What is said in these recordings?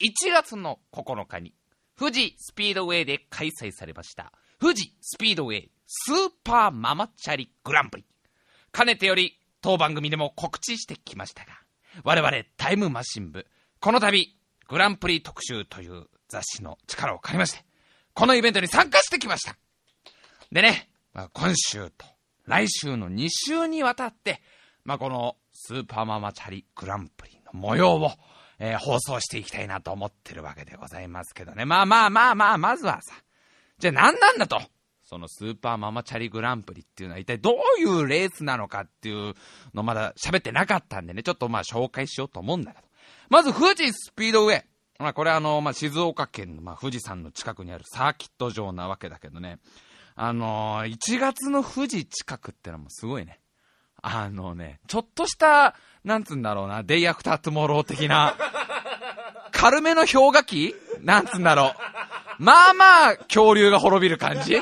1月の9日に、富士スピードウェイで開催されました、富士スピードウェイスーパーママチャリグランプリ。かねてより、当番組でも告知してきましたが、我々タイムマシン部、この度、グランプリ特集という雑誌の力を借りまして、このイベントに参加してきました。でね、ま、今週と来週の2週にわたって、まあ、このスーパーママチャリグランプリの模様を、えー、放送していきたいなと思ってるわけでございますけどね。まあまあまあまあ、まずはさ、じゃあ何なんだと。そのスーパーママチャリグランプリっていうのは一体どういうレースなのかっていうのまだ喋ってなかったんでね、ちょっとまあ紹介しようと思うんだけど。まず富士スピードウェイ。まあこれあの、まあ静岡県のまあ富士山の近くにあるサーキット場なわけだけどね。あのー、1月の富士近くってのもすごいね。あのね、ちょっとした、なんつうんだろうな、デイアフタートゥモロー的な、軽めの氷河期？なんつうんだろう。まあまあ、恐竜が滅びる感じ？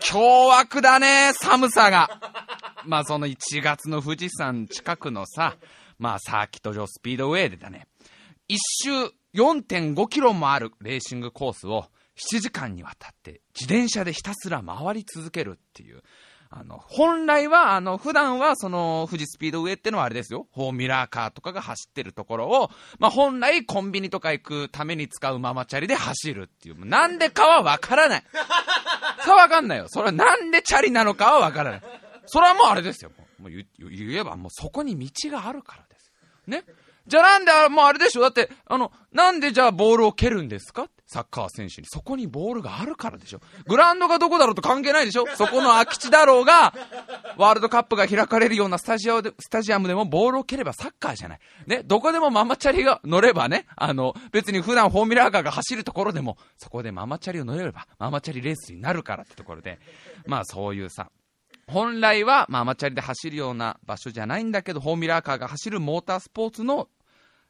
凶悪だね、寒さが。まあその1月の富士山近くのさ、まあサーキット場スピードウェイでだね、一周4.5キロもあるレーシングコースを7時間にわたって自転車でひたすら回り続けるっていう。あの、本来は、あの、普段はその、富士スピードウェイってのはあれですよ。フォーミュラーカーとかが走ってるところを、まあ、本来コンビニとか行くために使うママチャリで走るっていう。なんでかはわからない。さわかんないよ。それはなんでチャリなのかはわからない。それはもうあれですよ。もう言えばもうそこに道があるからです。ね。じゃあなんで、もうあれでしょだって、あの、なんでじゃあボールを蹴るんですかサッカー選手に。そこにボールがあるからでしょグラウンドがどこだろうと関係ないでしょそこの空き地だろうが、ワールドカップが開かれるようなスタジオで、スタジアムでもボールを蹴ればサッカーじゃない。ね、どこでもママチャリが乗ればね、あの、別に普段フォーミュラーカーが走るところでも、そこでママチャリを乗れれば、ママチャリレースになるからってところで、まあそういうさ、本来は、まあ、アマチャリで走るような場所じゃないんだけど、フォーミュラーカーが走るモータースポーツの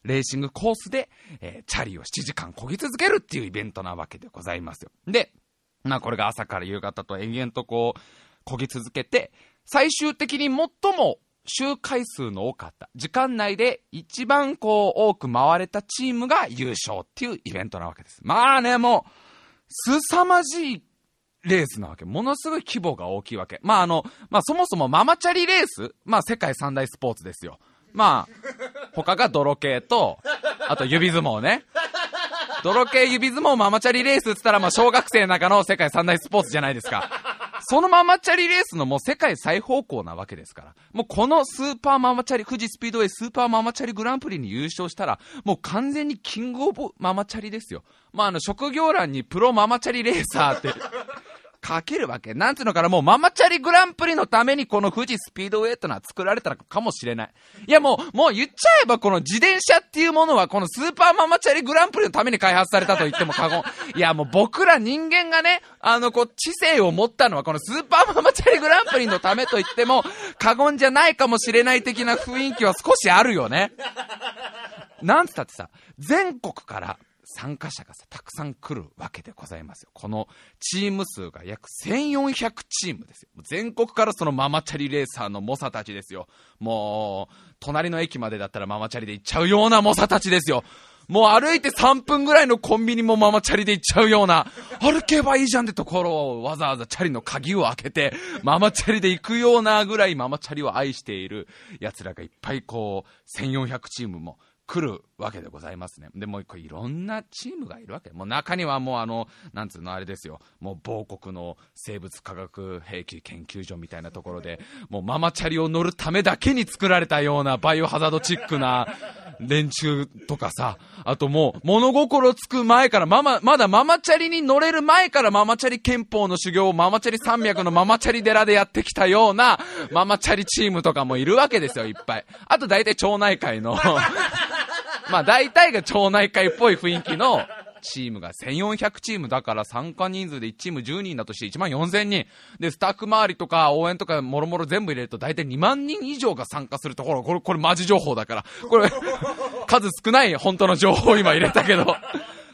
レーシングコースで、えー、チャリを7時間漕ぎ続けるっていうイベントなわけでございますよ。で、まあこれが朝から夕方と延々とこう、漕ぎ続けて、最終的に最も周回数の多かった、時間内で一番こう多く回れたチームが優勝っていうイベントなわけです。まあね、もう、凄まじいレースなわけ。ものすごい規模が大きいわけ。まああの、まあそもそもママチャリレースまあ世界三大スポーツですよ。まあ、他が泥系と、あと指相撲ね。泥系指相撲ママチャリレースって言ったら、まあ小学生の中の世界三大スポーツじゃないですか。そのママチャリレースのもう世界最高峰なわけですから。もうこのスーパーママチャリ、富士スピードウェイスーパーママチャリグランプリに優勝したら、もう完全にキングオブママチャリですよ。まああの職業欄にプロママチャリレーサーってかけるわけ。なんつうのかな、もうママチャリグランプリのためにこの富士スピードウェイってのは作られたのかもしれない。いやもう、もう言っちゃえばこの自転車っていうものはこのスーパーママチャリグランプリのために開発されたと言っても過言。いやもう僕ら人間がね、あのこう知性を持ったのはこのスーパーママチャリグランプリのためと言っても過言じゃないかもしれない的な雰囲気は少しあるよね。なんつったってさ、全国から参加者がさ、たくさん来るわけでございますよ。このチーム数が約1400チームですよ。全国からそのママチャリレーサーの猛者たちですよ。もう、隣の駅までだったらママチャリで行っちゃうような猛者たちですよ。もう歩いて3分ぐらいのコンビニもママチャリで行っちゃうような、歩けばいいじゃんってところをわざわざチャリの鍵を開けて、ママチャリで行くようなぐらいママチャリを愛している奴らがいっぱいこう、1400チームも来るわけでございますね。で、もう一個いろんなチームがいるわけ。もう中にはもうあの、なんつうのあれですよ。もう某国の生物化学兵器研究所みたいなところで、もうママチャリを乗るためだけに作られたようなバイオハザードチックな 連中とかさ、あともう物心つく前からママ、まだママチャリに乗れる前からママチャリ憲法の修行をママチャリ山脈の ママチャリ寺でやってきたようなママチャリチームとかもいるわけですよ、いっぱい。あと大体町内会の まあ大体が町内会っぽい雰囲気のチームが1400チームだから参加人数で1チーム10人だとして1万4000人。で、スタッフ周りとか応援とかもろもろ全部入れると大体2万人以上が参加するところ、これ、これマジ情報だから。これ、数少ない本当の情報を今入れたけど。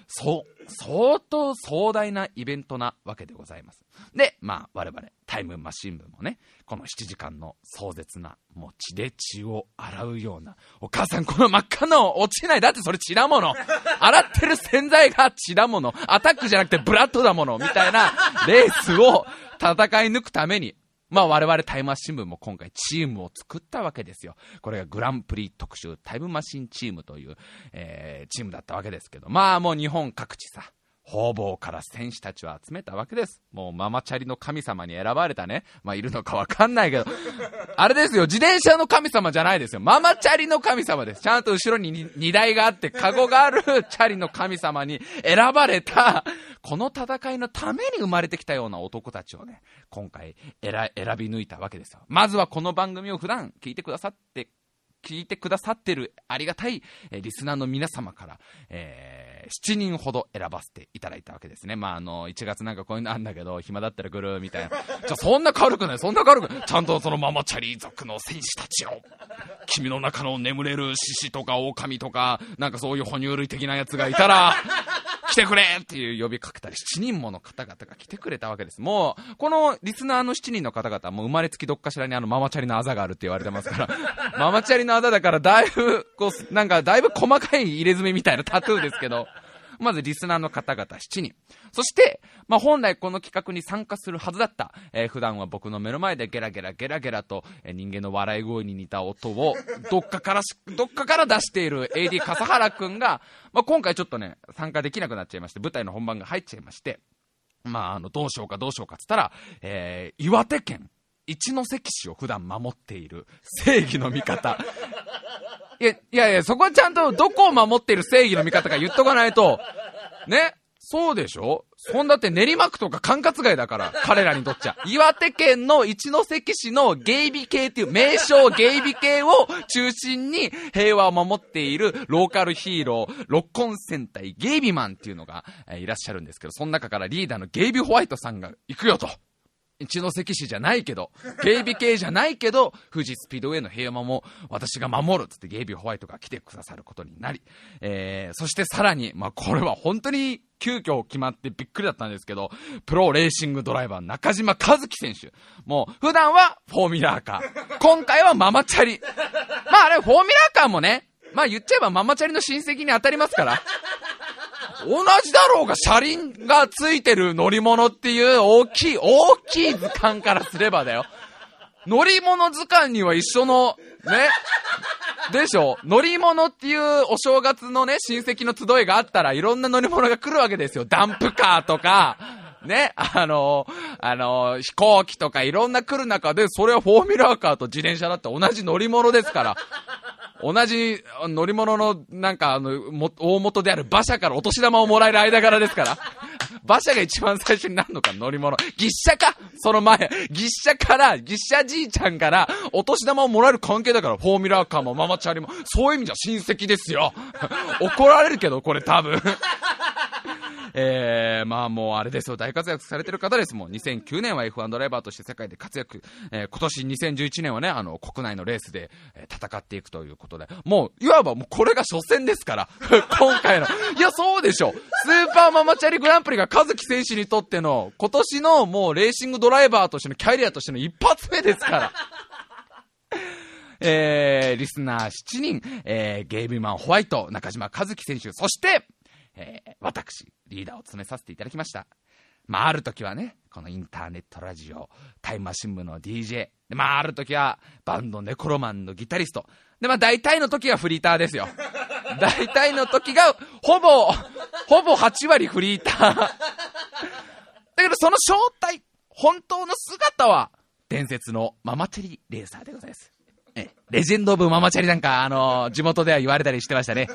そ相当壮大なイベントなわけでございます。で、まあ、我々、タイムマシン部もね、この7時間の壮絶な、もう血で血を洗うような、お母さんこの真っ赤の落ちない、だってそれ血だもの。洗ってる洗剤が血だもの。アタックじゃなくてブラッドだもの。みたいなレースを戦い抜くために、まあ我々タイムマシン部も今回チームを作ったわけですよ。これがグランプリ特集タイムマシンチームという、えー、チームだったわけですけど、まあもう日本各地さ、方々から選手たちを集めたわけです。もうママチャリの神様に選ばれたね。まあいるのかわかんないけど。あれですよ、自転車の神様じゃないですよ。ママチャリの神様です。ちゃんと後ろに荷台があって、カゴがあるチャリの神様に選ばれた、この戦いのために生まれてきたような男たちをね、今回選び抜いたわけですよ。まずはこの番組を普段聞いてくださって聞いてくださってるありがたい、え、リスナーの皆様から、えー、7人ほど選ばせていただいたわけですね。まあ、あの、1月なんかこういうのあんだけど、暇だったら来るみたいな。じゃそんな軽くない、そんな軽くちゃんとそのママチャリ族の選手たちを、君の中の眠れる獅子とか狼とか、なんかそういう哺乳類的なやつがいたら、来てくれっていう呼びかけたり、7人もの方々が来てくれたわけです。もう、このリスナーの7人の方々、も生まれつきどっかしらにあのママチャリのあざがあるって言われてますから、ママチャリのあざだからだいぶ、こう、なんかだいぶ細かい入れ墨みたいなタトゥーですけど、まずリスナーの方々7人。そして、まあ、本来この企画に参加するはずだった、えー、普段は僕の目の前でゲラゲラゲラゲラと、えー、人間の笑い声に似た音を、どっかからどっかから出している AD 笠原くんが、まあ、今回ちょっとね、参加できなくなっちゃいまして、舞台の本番が入っちゃいまして、まあ、あの、どうしようかどうしようかっつったら、えー、岩手県一関市を普段守っている正義の味方。いや、いやいや、そこはちゃんとどこを守っている正義の味方か言っとかないと、ね、そうでしょ？そんだって練馬区とか管轄外だから、彼らにとっちゃ。岩手県の一関市の芸美系っていう名称芸美系を中心に平和を守っているローカルヒーロー、六根戦隊ゲイビマンっていうのが、えー、いらっしゃるんですけど、その中からリーダーのゲイビホワイトさんが行くよと。一関市じゃないけど、警備系じゃないけど、富士スピードウェイの平和も私が守るつってゲイビーホワイトが来てくださることになり、えー、そしてさらに、まあこれは本当に急遽決まってびっくりだったんですけど、プロレーシングドライバー中島和樹選手。もう普段はフォーミュラーカー。今回はママチャリ。まああれフォーミュラーカーもね、まあ言っちゃえばママチャリの親戚に当たりますから。同じだろうが車輪がついてる乗り物っていう大きい、大きい図鑑からすればだよ。乗り物図鑑には一緒の、ね。でしょ？乗り物っていうお正月のね、親戚の集いがあったらいろんな乗り物が来るわけですよ。ダンプカーとか、ね、あの、あの、飛行機とかいろんな来る中で、それはフォーミュラーカーと自転車だって同じ乗り物ですから。同じ乗り物の、なんか、あの、も大元である馬車からお年玉をもらえる間柄ですから。馬車が一番最初になるのか、乗り物。牛車か？その前。牛車から、牛車じいちゃんから、お年玉をもらえる関係だから、フォーミュラーカーもママチャリも、そういう意味じゃ親戚ですよ。怒られるけど、これ多分。えー、まあもうあれですよ、大活躍されてる方です。もう2009年は F1 ドライバーとして世界で活躍、えー、今年2011年はね、あの、国内のレースで、えー、戦っていくということで、もう、いわばもうこれが初戦ですから、今回の。いや、そうでしょ。スーパーママチャリグランプリが和樹選手にとっての、今年のもうレーシングドライバーとしてのキャリアとしての一発目ですから。えー、リスナー7人、えー、ゲイビーマンホワイト、中島和樹選手、そして、えー、私、リーダーを務めさせていただきました。まあ、ある時はね、このインターネットラジオ、タイムマシン部の DJ、でまあ、ある時はバンドネコロマンのギタリスト、で、まあ、大体の時はフリーターですよ。大体の時が、ほぼ、ほぼ8割フリーター。だけど、その正体、本当の姿は、伝説のママチェリレーサーでございます。レジェンド・オブ・ママチャリなんか、あの、地元では言われたりしてましたね。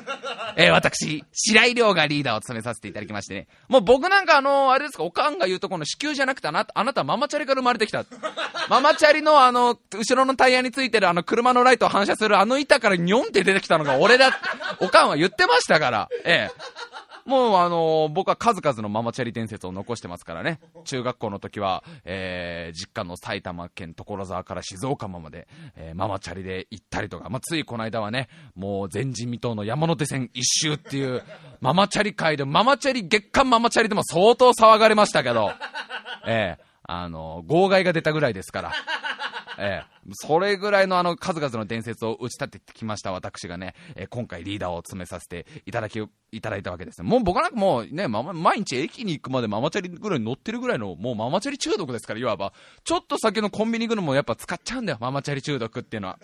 えー、私、白井亮がリーダーを務めさせていただきましてね。もう僕なんかあの、あれですか、おかんが言うとこの子宮じゃなくてあなた、あなたママチャリから生まれてきた。ママチャリのあの、後ろのタイヤについてるあの車のライトを反射するあの板からニョンって出てきたのが俺だ、おかんは言ってましたから。ええ。もうあのー僕は数々のママチャリ伝説を残してますからね。中学校の時は、えー、実家の埼玉県所沢から静岡まで、えーママチャリで行ったりとか、まあ、ついこの間はね、もう前人未到の山手線一周っていう、ママチャリ界で、ママチャリ、月間ママチャリでも相当騒がれましたけど、えーあのー号外が出たぐらいですから。ええ、それぐらいのあの数々の伝説を打ち立ててきました私がね、え今回リーダーを詰めさせていただき、いただいたわけです。もう僕なんかもうね、ま毎日駅に行くまでママチャリぐらい乗ってるぐらいの、もうママチャリ中毒ですから、いわば。ちょっと先のコンビニ行くのもやっぱ使っちゃうんだよ、ママチャリ中毒っていうのは。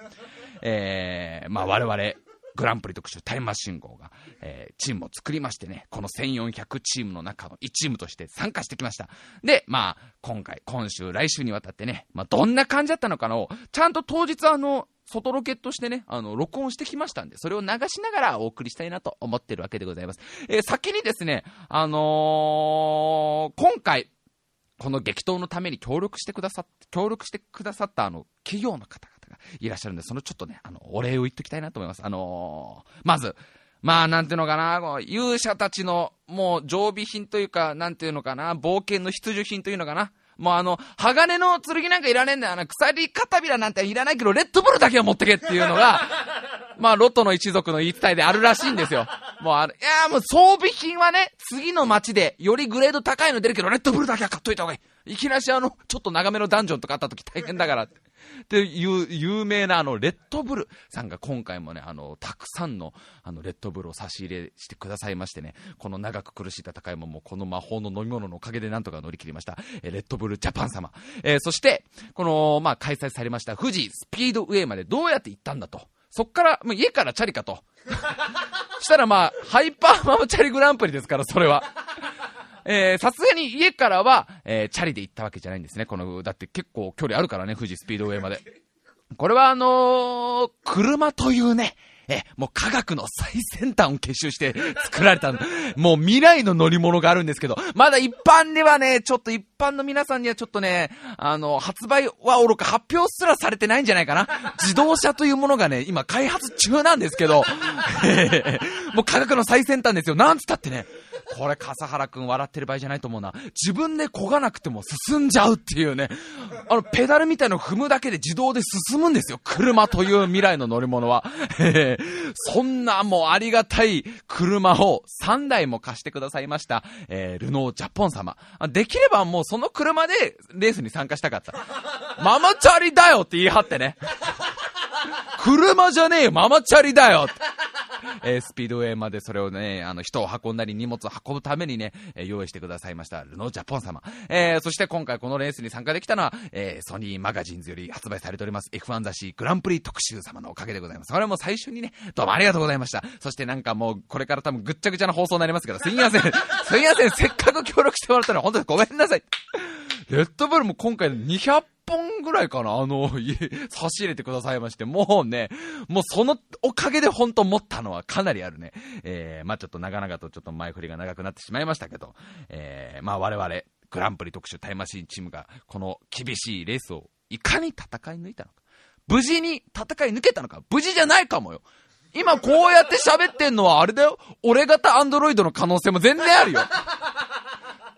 えー、まあ我々、グランプリ特集タイムマシン号が、えーチームを作りましてね、この1400チームの中の1チームとして参加してきました。で、まあ、今回、今週、来週にわたってね、まあ、どんな感じだったのかの、ちゃんと当日あの、外ロケットしてね、あの、録音してきましたんで、それを流しながらお送りしたいなと思ってるわけでございます。えー先にですね、あのー今回、この激闘のために協力してくださっ、協力してくださったあの、企業の方々がいらっしゃるんで、そのちょっとね、あの、お礼を言っときたいなと思います。あのーまず、まあ、なんていうのかな、こう勇者たちの、もう、常備品というか、なんていうのかな、冒険の必需品というのかな。もうあの、鋼の剣なんかいらねえんだよ。あの、鎖片びらなんていらないけど、レッドブルだけは持ってけっていうのが、まあ、ロトの一族の言い伝えであるらしいんですよ。もうあれ、いやーもう装備品はね、次の街でよりグレード高いの出るけど、レッドブルだけは買っといた方がいい。いきなしあの、ちょっと長めのダンジョンとかあった時大変だからって。っていう、有名なあの、レッドブルさんが今回もね、あの、たくさんの、あの、レッドブルを差し入れしてくださいましてね、この長く苦しい戦いももうこの魔法の飲み物のおかげでなんとか乗り切りました。えレッドブルジャパン様。えーそして、この、まあ、開催されました富士スピードウェイまでどうやって行ったんだと。そっから、もう家からチャリかと。したらまあ、ハイパーママチャリグランプリですから、それは。えさすがに家からは、えーチャリで行ったわけじゃないんですね。この、だって結構距離あるからね、富士スピードウェイまで。これはあのー車というね、え、もう科学の最先端を結集して作られた、もう未来の乗り物があるんですけど、まだ一般ではね、ちょっと一般の皆さんにはちょっとね、あの、発売はおろか発表すらされてないんじゃないかな。自動車というものがね、今開発中なんですけど、もう科学の最先端ですよ。なんつったってね、これ笠原くん笑ってる場合じゃないと思うな。自分で漕がなくても進んじゃうっていうね。あの、ペダルみたいの踏むだけで自動で進むんですよ。車という未来の乗り物は。え そんなもうありがたい車を3台も貸してくださいました、えールノージャポン様。できればもうその車でレースに参加したかった。ママチャリだよって言い張ってね。車じゃねえよ、ママチャリだよってえースピードウェイまでそれをね、あの、人を運んだり荷物を運ぶためにね、え用意してくださいました、ルノージャポン様。えーそして今回このレースに参加できたのは、えーソニーマガジンズより発売されております F1 雑誌グランプリ特集様のおかげでございます。それも最初にね、どうもありがとうございました。そしてなんかもう、これから多分ぐっちゃぐちゃな放送になりますけど、すみません。すみません。せっかく協力してもらったのに本当にごめんなさい。レッドブルも今回200本ぐらいかな？あの、差し入れてくださいまして、もうね、もうそのおかげで本当持ったのはかなりあるね。えー、まあちょっと長々とちょっと前振りが長くなってしまいましたけど、えー、まあ我々、グランプリ特集タイムマシーンチームが、この厳しいレースをいかに戦い抜いたのか。無事に戦い抜けたのか。無事じゃないかもよ。今こうやって喋ってんのはあれだよ。俺型アンドロイドの可能性も全然あるよ。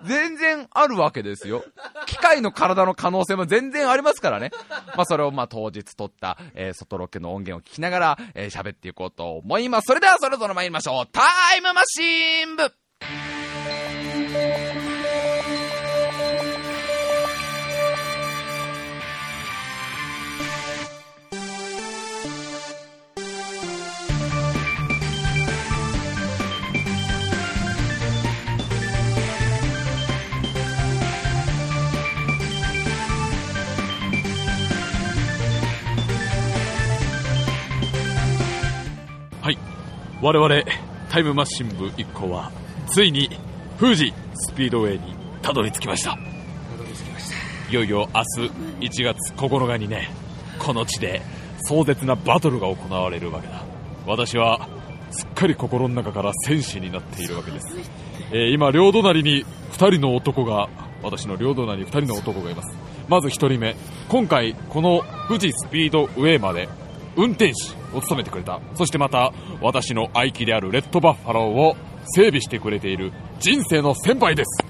全然あるわけですよ。機械の体の可能性も全然ありますからね。まあそれをまあ当日撮った、えー外ロケの音源を聞きながら、えー喋っていこうと思います。それではそれぞれ参りましょう。タイムマシーン部我々タイムマシン部一行はついに富士スピードウェイにたどり着きました。いよいよ明日1月9日にねこの地で壮絶なバトルが行われるわけだ。私はすっかり心の中から戦士になっているわけです、えー今両隣に2人の男が私の両隣に2人の男がいます。まず1人目。今回この富士スピードウェイまで運転士を務めてくれた。そしてまた私の愛機であるレッドバッファローを整備してくれている人生の先輩です。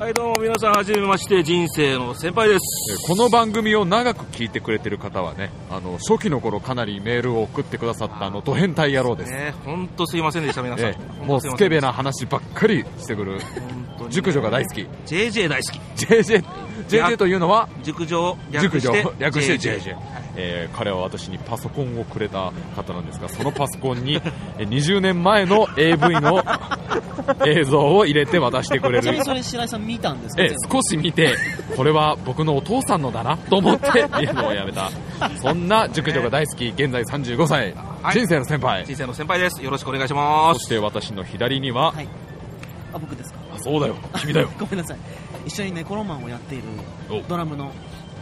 はい、どうも皆さん、はじめまして、人生の先輩です。えーこの番組を長く聞いてくれてる方はねあの初期の頃かなりメールを送ってくださったあのド変態野郎です、ね、本当すいませんでした、皆さん。えーもうスケベな話ばっかりしてくる熟女が大好き。JJ 大好き。JJ, JJ というのは熟女、略して略して JJ、えー彼は私にパソコンをくれた方なんですがそのパソコンにえー20年前の AV の映像を入れて渡してくれる。それ白井さん見たんですか？え全部少し見てこれは僕のお父さんのだなと思って見るのをやめた。そんな熟女が大好き現在35歳、はい。人生の先輩。人生の先輩です。よろしくお願いします。そして私の左には、はい。あ僕ですか？あそうだよ。君だよ。ごめんなさい。一緒にネコロマンをやっているお。ドラムの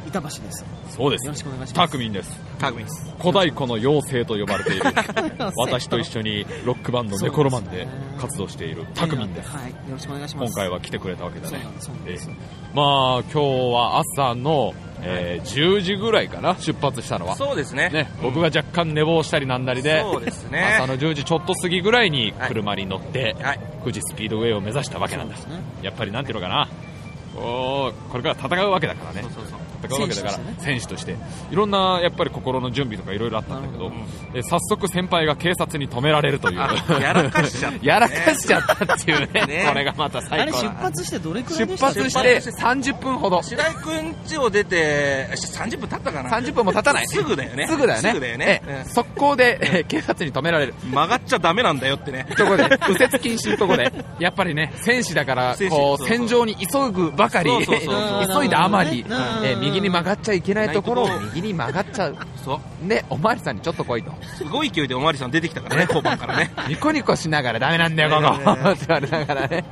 板橋です。そうです。よろしくお願いします。タクミンです。タグミです。古代古の妖精と呼ばれている。私と一緒にロックバンドネコロマンで活動しているタクミンです。はい。よろしくお願いします。今回は来てくれたわけだね。ええまあ今日は朝の、えー10時ぐらいかな出発したのはそうですね。ね、僕が若干寝坊したりなんだりで、そうですね。朝の10時ちょっと過ぎぐらいに車に乗って、はい。富士スピードウェイを目指したわけなんだ。ね。やっぱりなんていうのかな。こうこれから戦うわけだからね。そうそうそう。戦うわけだから選手としていろんなやっぱり心の準備とかいろいろあったんだけどなるえ早速先輩が警察に止められるという。あやらかしちゃった。やらかしちゃったっていうね。ね。これがまたあれ出最高だ発してどれくらい出でした？発して30分ほど。白井くん家を出て、30分経ったかな？30分も経たない。すぐだよね。すぐだよね。すぐだよね。ええ速攻でえー警察に止められる。うん曲がっちゃダメなんだよってね。とこで、右折禁止のとこで、やっぱりね、戦士だから、こう、戦場に急ぐばかり、急いだあまり、うん。えー右に曲がっちゃいけないところを右に曲がっちゃう。そう。で、おまわりさんにちょっと来いと。すごい勢いでおまわりさん出てきたからね、交番からね。ニコニコしながらダメなんだよ、ここ。ねねねって言われながらね。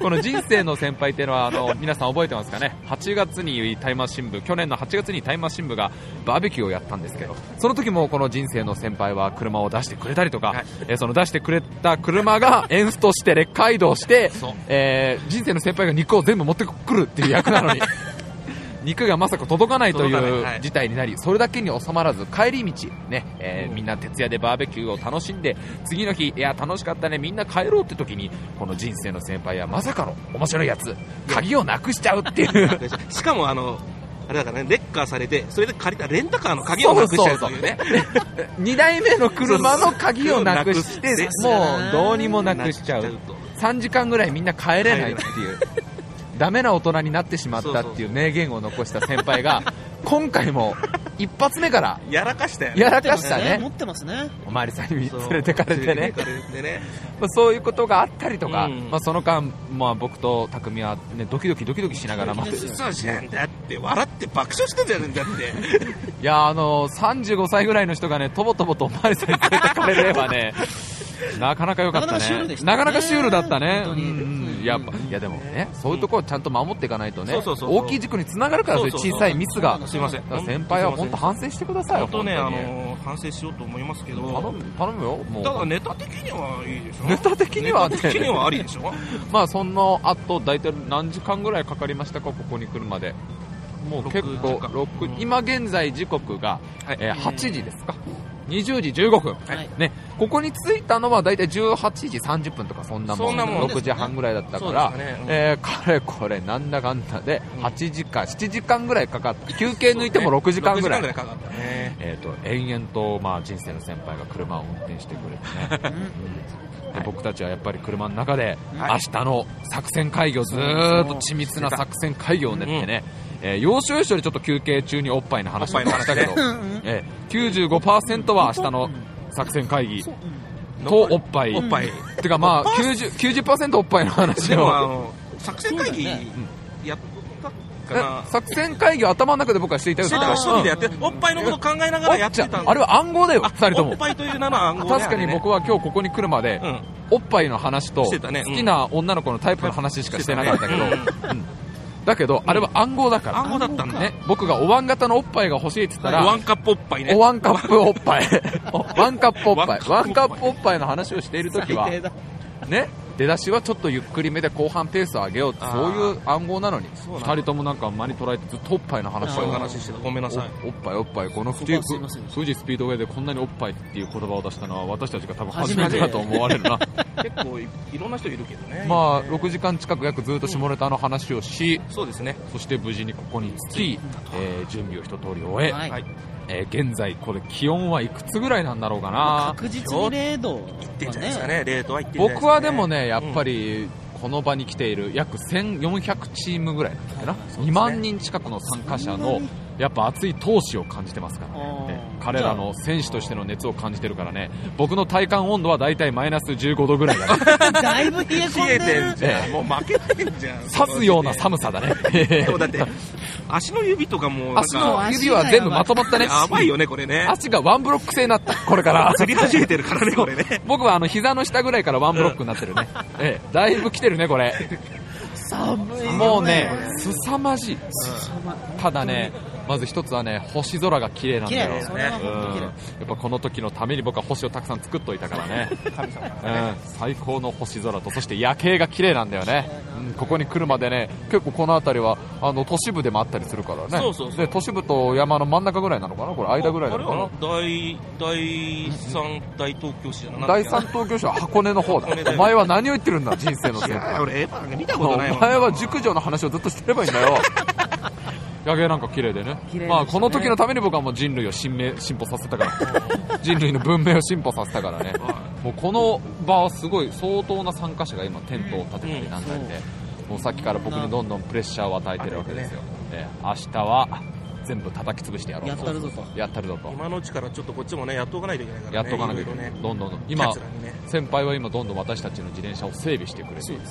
この人生の先輩っていうのは、あの、皆さん覚えてますかね ?8 月にタイマー新聞、去年の8月にタイマー新聞がバーベキューをやったんですけど、その時もこの人生の先輩は車を出してくれたりとか、はいえーその出してくれた車が エンストしてレッカー移動してえー人生の先輩が肉を全部持ってくるっていう役なのに。肉がまさか届かないというはい事態になり、それだけに収まらず、帰り道、ね、えーみんな徹夜でバーベキューを楽しんで、次の日、いや、楽しかったね、みんな帰ろうって時に、この人生の先輩はまさかの面白いやつ、鍵をなくしちゃうっていう。しかもあの、あれだからね、レッカーされて、それで借りたレンタカーの鍵をなくしちゃうというね。2台目の車の鍵をなくしてもうどうにもなくしちゃう。と3時間ぐらいみんな帰れないっていう。ダメな大人になってしまったっていう名言を残した先輩が、今回も一発目からやらかした。やらかした持ね。ってますねおまわりさんに連れてかれてね。まあ、そういうことがあったりとか、うんまあ、その間、まあ、僕と匠は、ね、ドキドキドキドキしながら待ってそうじゃん。だって、笑って爆笑してんじゃん、だって。いやあの35歳ぐらいの人がねとぼとぼとおまわりさんに連れてかれればね なかなか良かったね。なかなかシュールだったね。やっぱいやでもねそういうところをちゃんと守っていかないとね大きい事故につながるからそういう小さいミスが。すいません。先輩は本当反省してくださいよ本当ね、あに。の、反省しようと思いますけど。頼む頼むよもう。ただネタ的にはいいでしょ。ネタ的には的にはありでしょ。まあその後大体何時間ぐらいかかりましたかここに来るまで。もう結構6時間。六うん。今現在時刻が、はい。えー8時ですか20時15分、はい。ね、ここに着いたのは大体18時30分とかそんなもん。なもんです6時半ぐらいだったから、ね。うん。えーかれこれなんだかんだで8時間7時間ぐらいかかって休憩抜いても6時間ぐらい。6時間ぐらいかかったね。えー、と延々と、まあ、人生の先輩が車を運転してくれてね、で僕たちはやっぱり車の中で、はい。明日の作戦会議をずーっと緻密な作戦会議を練ってね、えー要所要所でちょって休憩中におっぱいの話をしましたけど、おっぱえー、95%は明日の作戦会議とおっぱい、おっぱい。てかまあ 90%, 90おっぱいの話でも、あを。の、作戦会議やった作戦会議を頭の中で僕はしていたよしてた、うん。一人でやって、おっぱいのこと考えながらやってた。んあれは暗号だよ、あ二人とも。おっ。ぱいという名の暗号ね。確かに僕は今日ここに来るまで、うん。おっぱいの話としてたね。うん。好きな女の子のタイプの話しかしてなかったけど、だけどあれは暗号だから、暗号だったんだ。ね、僕がお椀型のおっぱいが欲しいって言ったら、ワンカップおっぱいね。お椀カップおっぱい。おワンカップおっぱい。ワワンカップおっぱい。ンカップおっぱいの話をしているときはね出だしはちょっとゆっくりめで後半ペースを上げようそういう暗号なのにそうなんだ。2人ともなんか間に捉えてずっとおっぱいの話を話してた。ごめんなさい。おおっぱいおっぱい。このそこはすいませんでした。富士スピードウェイでこんなにおっぱいっていう言葉を出したのは私たちが多分初初めてだと思われるな。結構いいろんな人いるけどね。まあ6時間近く約ずっと下ネタの話をしそうですねそして無事にここに着き、えー準備を一通り終え、はいはいえー現在これ気温はいくつぐらいなんだろうかな。確実に0度言ってんじゃないですかね。レートは言ってんじゃないですかね。僕はでもねやっぱりこの場に来ている約1400チームぐらいなんだっけな、2万人近くの参加者のやっぱ熱い闘志を感じてますから、あー。え彼らの選手としての熱を感じてるからね。僕の体感温度は大体マイナス15度ぐらいだね。だいぶ冷え込んでる。てんじゃん、ええ。もう負けてんじゃん。刺すような寒さだね。だって足の指とかも足のか指は全部まとまったね。やばいよねこれね。足がワンブロック制になったこれから。釣り始めてるからねこれね。僕はあの膝の下ぐらいからワンブロックになってるね、ええ、だいぶ来てるねこれ。寒いよもうね凄まじい。ただねまず一つはね星空が綺麗なん綺だよ。麗それはうん。やっぱこの時のために僕は星をたくさん作っといたからね、うん、最高の星空とそして夜景が綺麗なんだよね、うん、ここに来るまでね結構この辺りはあの都市部でもあったりするからね。そうそうそう。で都市部と山の真ん中ぐらいなのかな？これ間ぐらいなのかな？あれは大大三大東京市じゃな第三東京市は箱根の方だ。お前は何を言ってるんだ人生のい先輩。や俺エヴァ見たことないお前は熟女の話をずっとしてればいいんだよ夜景なんか綺麗でね。ね。まあこの時のために僕はもう人類を進明進歩させたから。人類の文明を進歩させたからね。もうこの場はすごい相当な参加者が今テントを立てたりなんだりで、もうさっきから僕にどんどんプレッシャーを与えてるわけですよ、で明日は全部叩き潰してやろうやったるぞと。やったるぞと。今のうちからちょっとこっちもねやっておかないといけないからね。やっとかなきゃいけない、ね。どんどん今ね。先輩は今どんどん私たちの自転車を整備してくれている。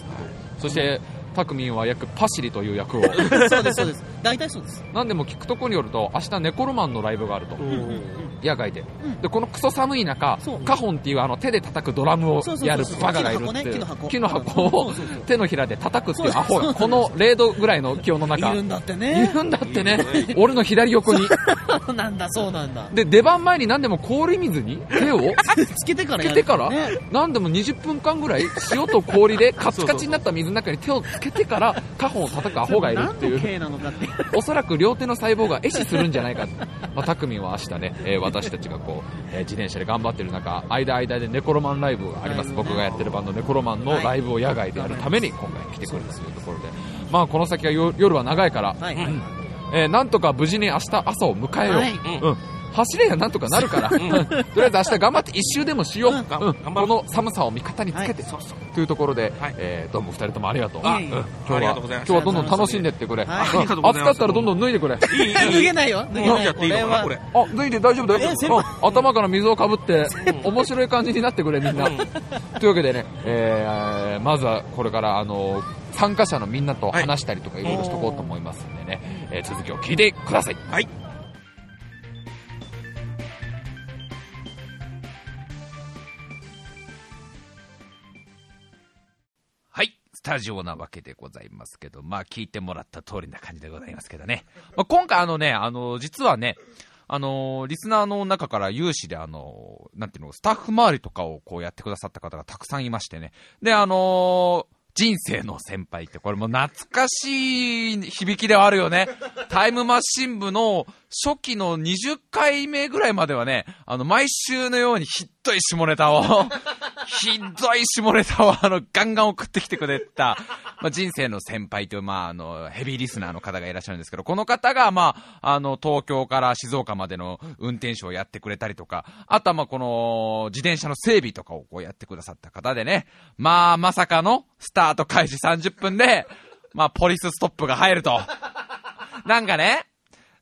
そしてタクミンは約パシリという役を。そうですそうです。大体そうです。何でも聞くところによると明日ネコロマンのライブがあると。野外で,、でこのクソ寒い中カホンっていうあの手で叩くドラムをやるバカがいるっていう。木の箱ね。木の箱。を手のひらで叩くっていうアホ。がこの0度ぐらいの気温の中。いるんだっていねるんだってね。俺の左横に。なんだそうなんだ。で出番前に何でも氷水に手を？つけてからやる。つけてから、ね。何でも20分間ぐらい塩と氷でカチカチになった水の中に手をつけてからカホンを叩くアホがいるっていう。おそらく両手の細胞が壊死するんじゃないか、まあ、タクミンは明日ね、えー私たちがこう、えー自転車で頑張ってる中間間でネコロマンライブがあります。僕がやってるバンドネコロマンのライブを野外でやるために今回来てくれたというところで。まあこの先はよ夜は長いから、はい。うん。えーなんとか無事に明日朝を迎えよう、はい。うん走れやなんとかなるから、とりあえず明日頑張って一周でもしよう、この寒さを味方につけて、というところで、はい。えーどうも二人ともありがとう、今日は今日はどんどん楽しんでってくれ、暑かったらどんどん脱いでくれ。脱げないよ。脱げない脱いじゃっていいのかなこれ。あ脱いで大丈夫だよ。え先うん。頭から水をかぶって面白い感じになってくれみんな、うん。というわけでね、えーまずはこれからあの参加者のみんなと話したりとかいろいろしとこうと思いますんでね、えー続きを聞いてください。はいスタジオなわけでございますけど、まあ聞いてもらった通りな感じでございますけどね。まあ、今回あのね、あの、実はね、あの、リスナーの中から有志であの、なんていうの、スタッフ周りとかをこうやってくださった方がたくさんいましてね。で、あの人生の先輩って、これも懐かしい響きではあるよね。タイムマシン部の初期の20回目ぐらいまではね、あの、毎週のようにひっどい下ネタを、ひどい下ネタをあの、ガンガン送ってきてくれた、まあ、人生の先輩という、まあ、あの、ヘビーリスナーの方がいらっしゃるんですけど、この方が、まあ、あの、東京から静岡までの運転手をやってくれたりとか、あとは、ま、この、自転車の整備とかをこうやってくださった方でね、まあ、まさかの、スタート開始30分で、まあ、ポリスストップが入ると。なんかね、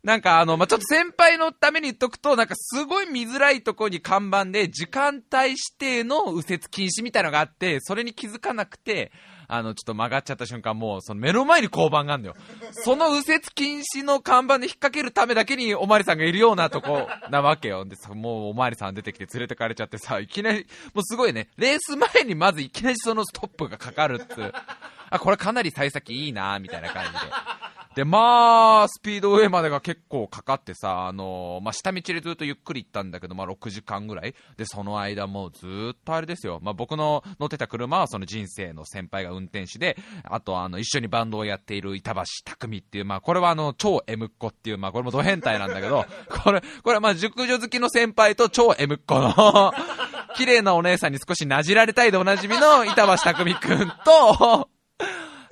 なんかあの、まあ、ちょっと先輩のために言っとくと、なんかすごい見づらいところに看板で、時間帯指定の右折禁止みたいのがあって、それに気づかなくて、あの、ちょっと曲がっちゃった瞬間、もう、その目の前に交番があるんだよ。その右折禁止の看板で引っ掛けるためだけに、おまわりさんがいるようなとこ なわけよ。で、そもうおまわりさん出てきて連れてかれちゃってさ、いきなり、もうすごいね、レース前にまずいきなりそのストップがかかるっつう。あ、これかなり幸先いいなみたいな感じで。で、まあ、スピードウェイまでが結構かかってさ、あのまあ、下道でずっとゆっくり行ったんだけど、まあ、6時間ぐらい。で、その間もうずっとあれですよ。まあ、僕の乗ってた車はその人生の先輩が運転手で、あとあの、一緒にバンドをやっている板橋匠っていう、まあ、これはあの、超 M っ子っていう、まあ、これもド変態なんだけど、これ、これはまあ、熟女好きの先輩と超 M っ子の、綺麗なお姉さんに少しなじられたいでおなじみの板橋匠くんと、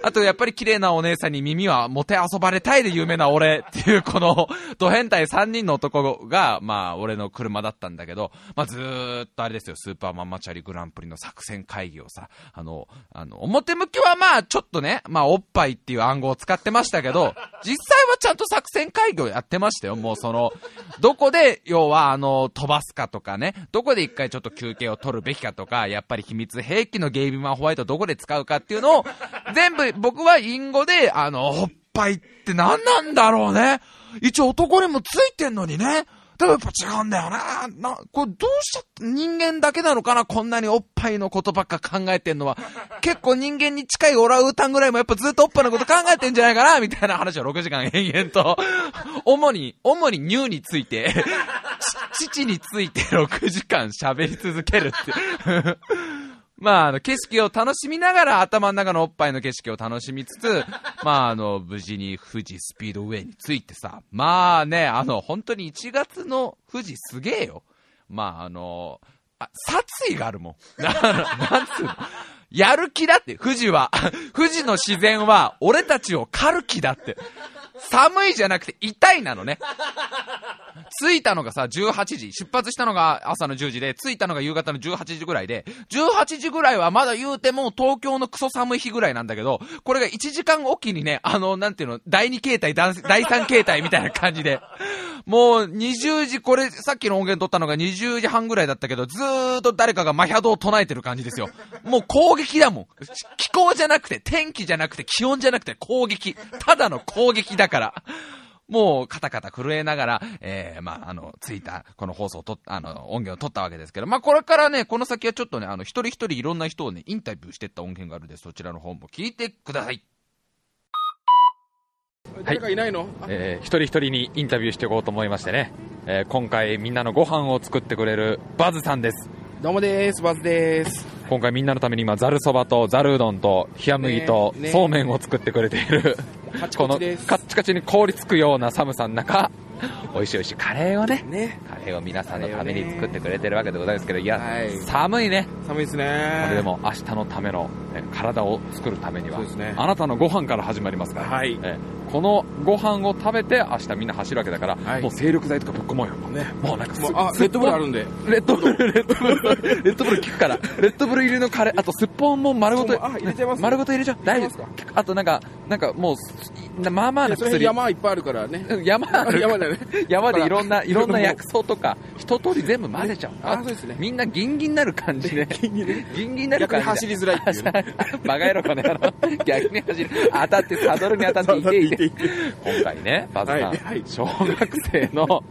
あと、やっぱり綺麗なお姉さんに耳はモテ遊ばれたいで有名な俺っていう、この、ド変態3人の男が、まあ、俺の車だったんだけど、まあ、ずーっとあれですよ、スーパーマンマチャリグランプリの作戦会議をさ、あの、あの、表向きはまあ、ちょっとね、まあ、おっぱいっていう暗号を使ってましたけど、実際はちゃんと作戦会議をやってましたよ、もうその、どこで、要は、あの、飛ばすかとかね、どこで一回ちょっと休憩を取るべきかとか、やっぱり秘密兵器のゲイビマンホワイトどこで使うかっていうのを、全部僕は隠語で、あの、おっぱいって何なんだろうね。一応男にもついてんのにね。でもやっぱ違うんだよな。な、これどうしちゃって、人間だけなのかな？こんなにおっぱいのことばっか考えてんのは。結構人間に近いオラウータンぐらいもやっぱずっとおっぱいのこと考えてんじゃないかな？みたいな話を6時間延々と。主に、主に乳について、父について6時間喋り続けるって。まあ、あの、景色を楽しみながら頭の中のおっぱいの景色を楽しみつつ、まあ、あの、無事に富士スピードウェイについてさ、まあね、あの、本当に1月の富士すげえよ。まあ、あの、あ、殺意があるもん。な、なんつうの？やる気だって、富士は。富士の自然は、俺たちを狩る気だって。寒いじゃなくて痛いなのね。着いたのがさ、18時。出発したのが朝の10時で、着いたのが夕方の18時ぐらいで、18時ぐらいはまだ言うても東京のクソ寒い日ぐらいなんだけど、これが1時間おきにね、あの、なんていうの、第2形態、第3形態みたいな感じで、もう20時、これさっきの音源取ったのが20時半ぐらいだったけど、ずーっと誰かがマヒャドを唱えてる感じですよ。もう攻撃だもん。気候じゃなくて、天気じゃなくて、気温じゃなくて攻撃。ただの攻撃だから。もう、カタカタ震えながら、えー、まあ、あの、ついた、この放送をとっ、あの、音源を取ったわけですけど、まあ、これからね、この先はちょっとね、あの、一人一人いろんな人をね、インタビューしてった音源があるんで、そちらの方も聞いてください。誰かいないの、えー一人一人にインタビューしていこうと思いましてね、えー今回みんなのご飯を作ってくれるバズさんです。どうもです、バズです。今回みんなのために今ざるそばとざるうどんと冷麦とそうめんを作ってくれているカチこのコチです。カッチカチに凍りつくような寒さの中 美味しい美味しいカレーをねね、カレーを皆さんのために作ってくれてるわけでございますけどいや、はい。寒いね。寒いですこれね。でも明日のためのえ体を作るためには、ね。あなたのご飯から始まりますから、はい。えこのご飯を食べて明日みんな走るわけだから、はいもう精力剤とかぶっ込もうよね、もうなんかすもうあ、レッドブルあるんで。レッドブル、レッドブル、レッドブル効くから。レッドブル入りのカレー、あとすっぽんも丸ごと、あ入れちゃいます丸ごと入れちゃう。大丈夫入れますあとなんか、なんかもう、まあまあな薬。山いっぱいあるからね。山 山だね。山でいろんな、いろんなや薬草とか、一通り全部混ぜちゃう。あそうですねみんなギンギンになる感じで。ギンギンになる感じで。逆に走りづらいっていうねバカ野郎この野郎。逆に走る。当たって、サドルに当たっていていて。今回ね、バズさん、はい。はい。小学生の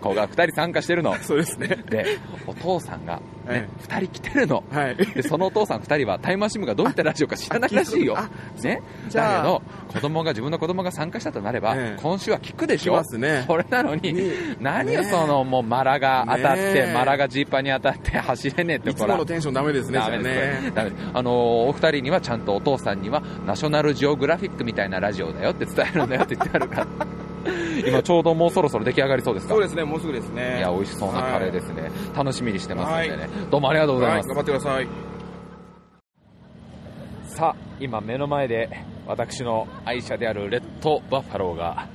子が二人参加してるの。そうですね。で、お父さんが、はいね、二人来てるの。はい。で、そのお父さん二人はタイムマシン部がどういったラジオか知らないらしいよ。あ。ね？じゃあ。だけど、子供が、自分の子供が参加したとなれば、ええ。今週は聞くでしょ？ね。それなのに、ね何よ、ねその、もう、マラが当たって、ねマラがジーパンに当たって走れねえっていつものテンションダメですね、ダメです、ね。ダメ。ですあのーお二人にはちゃんとお父さんにはナショナルジオグラフィックみたいなラジオだよって伝えるんだよって言ってあるから 今ちょうどもうそろそろ出来上がりそうですか？そうですね、もうすぐですね。いや美味しそうなカレーですね、楽しみにしてますのでね、どうもありがとうございます、はい、頑張ってください。さあ今目の前で私の愛車であるレッドバッファローが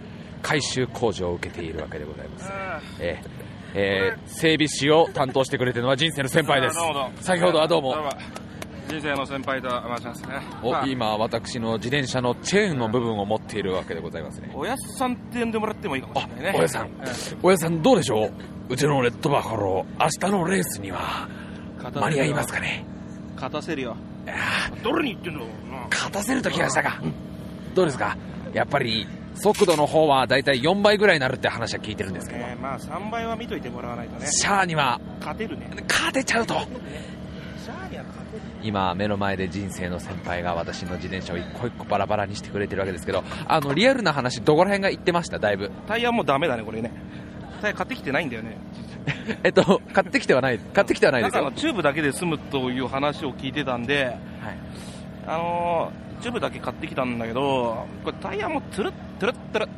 改修工事を受けているわけでございます、えーえー整備士を担当してくれてるのは人生の先輩です。どうもどうも先ほどはどうも人生の先輩と申しますね。まあ。お今私の自転車のチェーンの部分を持っているわけでございますね。おやすさんって呼んでもらってもいいかもしれないね。おやさん。おやさんどうでしょう？うちのレッドバッファロー明日のレースには勝間に合いますかね？勝たせるよ。いやーどれに言ってんの勝たせるときましたか。どうですか？やっぱり速度の方はだいたい4倍ぐらいになるって話は聞いてるんですけど。えーまあ3倍は見といてもらわないとね。シャアには勝てるね。勝てちゃうと今目の前で人生の先輩が私の自転車を一個一個バラバラにしてくれてるわけですけどあのリアルな話どこら辺が言ってました？だいぶ。タイヤもうダメだね、これね。タイヤ買ってきてないんだよね。えっと買ってきてはない買ってきてはないですよ。中のチューブだけで済むという話を聞いてたんで、あのー、チューブだけ買ってきたんだけど、これタイヤもトゥルットゥルットゥルッ。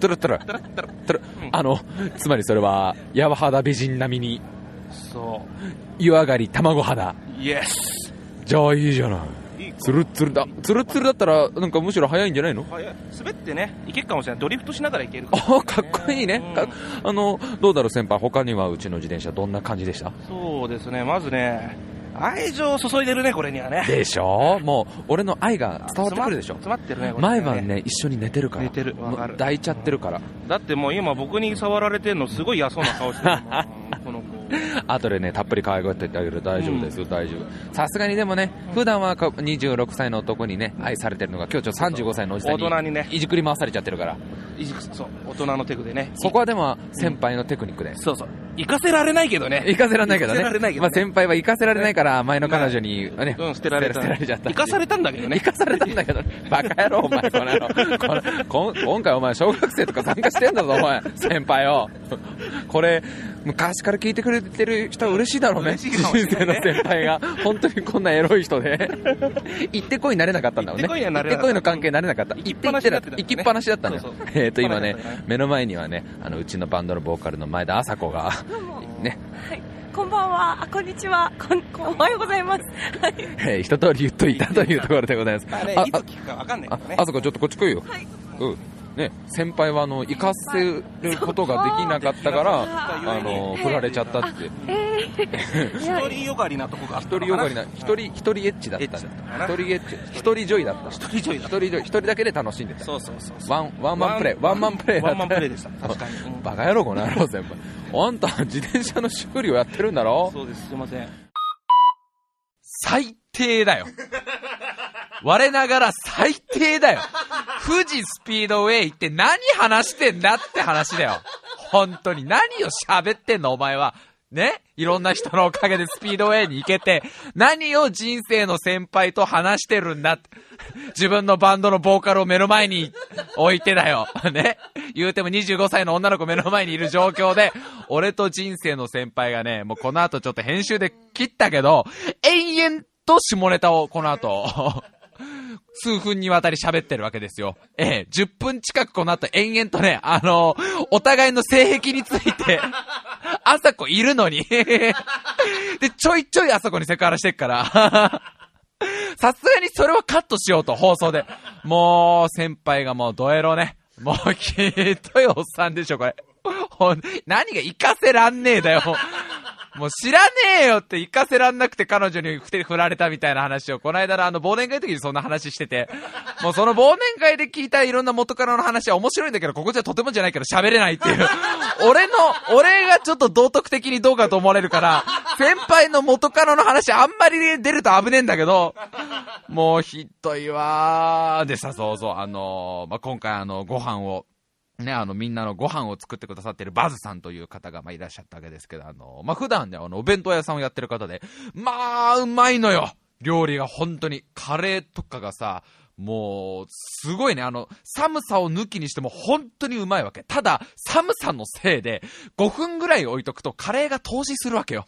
トゥルトゥルトゥルットゥルッ。トゥルうんあのつまりそれはヤバ肌美人並みにそ湯上がり卵肌。う。イエスじゃあいいじゃない。いいかツルッツルだ。ツルッツルだったらなんかむしろ早いんじゃないの？滑ってね、いけるかもしれない。ドリフトしながらいけるから、あかっこいいね、かあのどうだろう先輩。他にはうちの自転車どんな感じでした？そうですね、まずね、愛情を注いでるね、これにはね。でしょ？もう俺の愛が伝わってくるでしょ？詰まってるね、これ毎晩ね。一緒に寝てるから。寝てる。抱いちゃってるから。だってもう今僕に触られてんのすごい嫌そうな顔してる この子。後でねたっぷり可愛がってってあげる。大丈夫ですよ、大丈夫。さすがにでもね普段はか26歳の男にね愛されてるのが今日ちょっと35歳のおじさんに大人にね。いじくり回されちゃってるから。いじくそう、大人のテクでね。そこはでも先輩のテクニックで。そうそう。行かせられないけどね。行かせられないけどね行かせられないけどねまあ、先輩は行かせられないから前の彼女に、ねうん、捨てられた。捨てられちゃった行かされたんだけどね。行かされたんだけど、バカ野郎、お前、この野郎。今回お前、小学生とか参加してんだぞ、お前、先輩よ。これ、昔から聞いてくれてる人は嬉しいだろうね。人生の先輩が。本当にこんなエロい人で。行ってこいになれなかったんだもんね。行ってこいの関係になれなかった。行きっぱなしだったんだね行きっぱなしだったんだよ。えっと、今ね、目の前にはね、あの、うちのバンドのボーカルの前田麻子が、ね、はい、こんばんは、あこんにちは、こんおはようございます。はい、えー一通り言っといたというところでございます。あれ、あいつ聞くかわかんないね。あそこちょっとこっち来いよ。はいうん。ね、先輩はあの、行かせることができなかったから、あの、振られちゃったって。一人よがりなとこがあった一人よがりな、一人、一人エッチだった一人エッチ、一人ジョイだった。一人ジョイだ一人ジョイ、一人だけで楽しんでた。そうそうそう。ワン、ワンマンプレイ、ワンマンプレイだった。ワンマンプレイでした。確かに。う んバカ野郎、この野郎、先輩。あんた、自転車の修理をやってるんだろ？そうです、すいません。最低だよ。我ながら最低だよ。富士スピードウェイって何話してんだって話だよ。本当に何を喋ってんのお前は。ね？いろんな人のおかげでスピードウェイに行けて、何を人生の先輩と話してるんだって。自分のバンドのボーカルを目の前に置いてだよ。ね？言うても25歳の女の子目の前にいる状況で、俺と人生の先輩がね、もうこの後ちょっと編集で切ったけど、延々と下ネタをこの後、数分にわたり喋ってるわけですよ。ええ、10分近くこの後延々とね、あのお互いの性癖について、あさこいるのに。で、ちょいちょいあさこにセクハラしてっから。さすがにそれはカットしようと、放送で。もう、先輩がもうドエロね。もう、きっといおっさんでしょ、これ。何が活かせらんねえだよ。もう知らねえよって行かせらんなくて彼女に振られたみたいな話を、この間のあの忘年会の時にそんな話してて、もうその忘年会で聞いたいろんな元カノの話は面白いんだけど、ここじゃとてもじゃないけど喋れないっていう。俺の、俺がちょっと道徳的にどうかと思われるから、先輩の元カノの話あんまり出ると危ねえんだけど、もうひどいわー。でさ、そうそう、あのーまあ、今回あの、ご飯を、ね、あの、みんなのご飯を作ってくださってるバズさんという方が、まあ、いらっしゃったわけですけど、あの、まあ、普段ね、あの、お弁当屋さんをやってる方で、まあ、うまいのよ料理が本当に。カレーとかがさ、もう、すごいね、あの、寒さを抜きにしても本当にうまいわけ。ただ、寒さのせいで、5分ぐらい置いとくとカレーが投資するわけよ。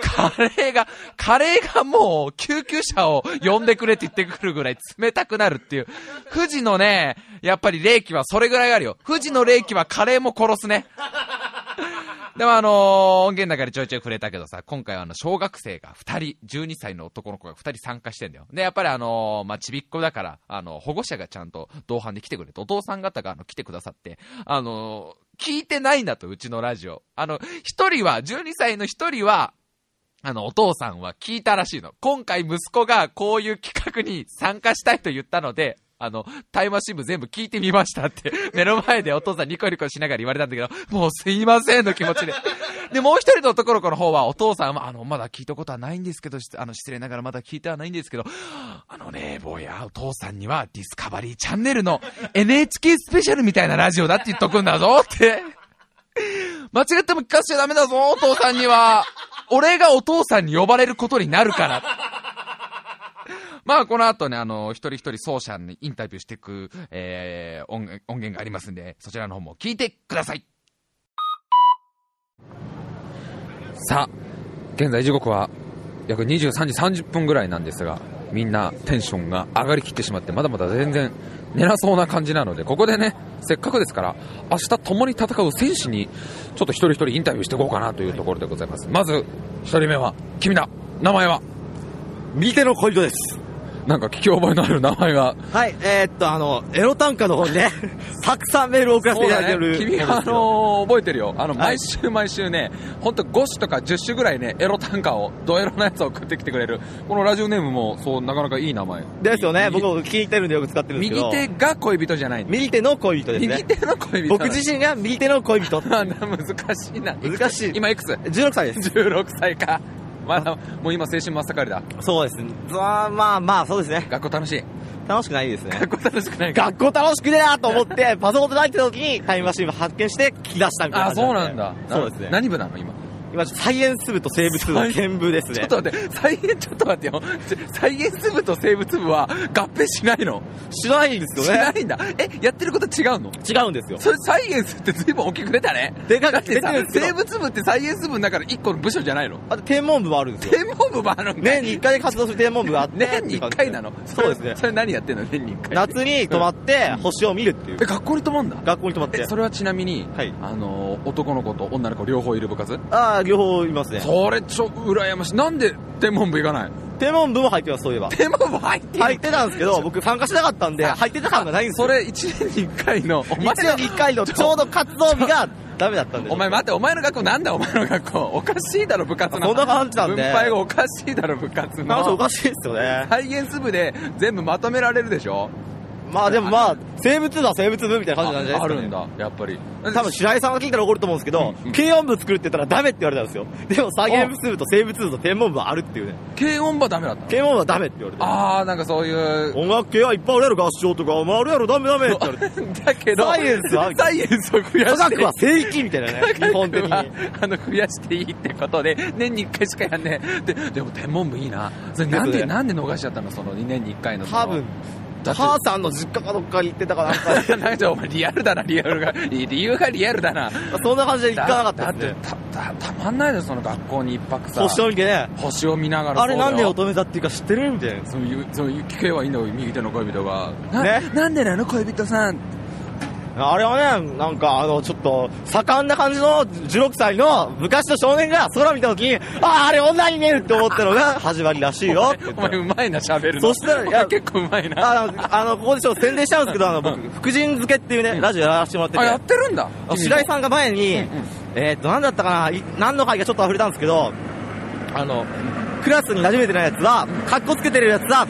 カレーが、カレーがもう救急車を呼んでくれって言ってくるぐらい冷たくなるっていう。富士のね、やっぱり霊気はそれぐらいあるよ。富士の霊気はカレーも殺すね。でもあのー音源の中でちょいちょい触れたけどさ、今回はあの、小学生が2人、12歳の男の子が2人参加してんだよ。で、やっぱりあのーまあ、ちびっこだから、あの、保護者がちゃんと同伴で来てくれて、お父さん方があの、来てくださって、あのー聞いてないんだと、うちのラジオ。あの、一人は、12歳の一人は、あの、お父さんは聞いたらしいの。今回息子がこういう企画に参加したいと言ったので、あの、タイムマシン部全部聞いてみましたって、目の前でお父さんニコニコしながら言われたんだけど、もうすいませんの気持ちで。で、もう一人の男の子の方は、お父さんは、あの、まだ聞いたことはないんですけど、あの、失礼ながらまだ聞いてはないんですけど、あのね、坊や、お父さんにはディスカバリーチャンネルの NHK スペシャルみたいなラジオだって言っとくんだぞって。間違っても聞かせちゃダメだぞ、お父さんには。俺がお父さんに呼ばれることになるから。まあ、この後ね、あの、一人一人奏者にインタビューしていく、えー、音源がありますんで、そちらの方も聞いてください。さあ、現在時刻は約23時30分ぐらいなんですが、みんなテンションが上がりきってしまって、まだまだ全然寝なそうな感じなので、ここでね、せっかくですから、明日共に戦う戦士に、ちょっと一人一人インタビューしていこうかなというところでございます。まず、一人目は、君だ。名前は？右手の恋人です。なんか聞き覚えのある名前が。はい、えー、っと、あの、エロ短歌の方にね、たくさんメールを送らせていただいてる、君は、あのー覚えてるよ。あの、はい毎週毎週ね、ほんと5種とか10種ぐらいね、エロ短歌を、ドエロなやつを送ってきてくれる。このラジオネームも、そう、なかなかいい名前。ですよね。右僕聞いてるんでよく使ってるんですけど。右手が恋人じゃないの右手の恋人です右ね。手の恋人。僕自身が右手の恋人。難しいな。難しい今いくつ？16歳です。?16 歳か。まだ、もう今青春真っ盛りだ。そうです。まあまあまあ、そうですね。学校楽しい。楽しくないですね。学校楽しくないか学校楽しくねえなと思って、パソコンで書いてた時にタイムマシンを発見して聞き出したみたいなあ、そうなんだ。そうですね。何部なの今？今、サイエンス部と生物部の兼部ですね。ちょっと待って、サイエン、ちょっと待ってよ。サイエンス部と生物部は合併しないの？しないんですしよね。ないんだ。え、やってること違うの？違うんですよ。それサイエンスって随分大きく出たね。でかくてさ生物部ってサイエンス部の中の一個の部署じゃないの？あと天文部もあるんですよ。天文部もあるんかい年に1回で活動する天文部があって。年に1回なの？そうですね それ何やってんの？年に1回。夏に泊まって星を見るっていうえ、。学校に泊まんだ？学校に泊まってえ、。それはちなみに、はいあの、男の子と女の子両方いる部活？ああ、両方いますね。それちょ、羨ましい。なんで天文部行かない天文部も入ってます、そういえば。天文部入ってる？入ってたんですけど、僕参加しなかったんで、入ってた感がないんですよ。それ1年に1回の、お前1年に1回のちょうど活動日がダメだったんで。お前待って、お前の学校なんだお前の学校？おかしいだろ、部活の。そんな感じなんで分配がおかしいだろ、部活の。おかしいですよね。サイエンス部で全部まとめられるでしょ？まあでもまあ、生物部は生物部みたいな感じなんじゃないですか、ね。あるんだ、やっぱり。多分白井さんが聞いたら怒ると思うんですけど、うんうん軽音部作るって言ったらダメって言われたんですよ。でもサイエンス部と生物部と天文部はあるっていうね。軽音部はダメだったの？軽音部はダメって言われて。あー、なんかそういう。音楽系はいっぱいあるやろ、合唱とか。お前あるやろ、ダメダメって言われて。だけど、サイエンスはサイエンスを増や科して。学は正義みたいなね、日本的に。はあの増やしていいってことで年に1回しかやんねえででも天文部いいなそれなんでなんで逃しちゃったの？その2年に1回の多分、母さんの実家かどっかに行ってたかなんか、なんかお前リアルだなリアルが。理由がリアルだな。そんな感じで行かなかっただって。たたたまんないでその学校に一泊さ。星を見てね、星を見ながらあれなんでよ乙女座っていうか知ってるみたいな。そういうそういう聞けばいいんだよ右手の恋人が。なね。なんでなの恋人さんあれはね、なんかあの、ちょっと、盛んな感じの16歳の昔の少年が空見た時に、ああ、あれ女に見えるって思ったのが 始まりらしいよ。って言っお前て。うまいな喋るの。そしたらいやお前結構うまいな。あの、あの、ここでちょっと宣伝しちゃうんですけど、あの、僕、福神漬けっていうね、ラジオやらせてもらってて。あやってるんだ。あ白井さんが前に、えーっと、なんだったかな、い何の回かちょっと溢れたんですけど、あの、クラスに馴染めてないやつは、カッコつけてるやつは、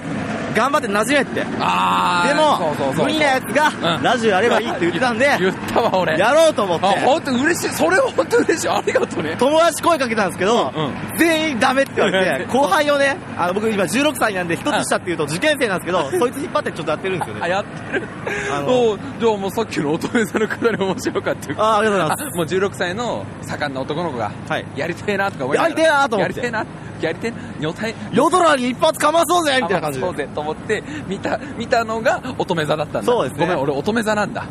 頑張って馴染めって。あーでも無理なやつが、うんラジオやればいいって言ってたんで、言ったわ俺やろうと思ってあ、、本当嬉しい。それは本当嬉しい。ありがとうね。友達声かけたんですけど、う全員ダメって言われうんて、後輩をね、あの僕今16歳なんで、一つ下っていうと受験生なんですけど、そいつ引っ張ってちょっとやってるんですよ あ、ね。やってる。じゃあもうさっきの乙女座のくだり面白かったよ。あありがとうございあ もう16歳の盛んな男の子が、はいやりてえなとか思いながらやりてえなと思ってやりてえな、やりて女体、夜空に一発かまそうぜみたいな感じでそう。ぜと思って、見た、見たのが乙女座だったんだ。そうですねごめん、俺乙女座なんだ。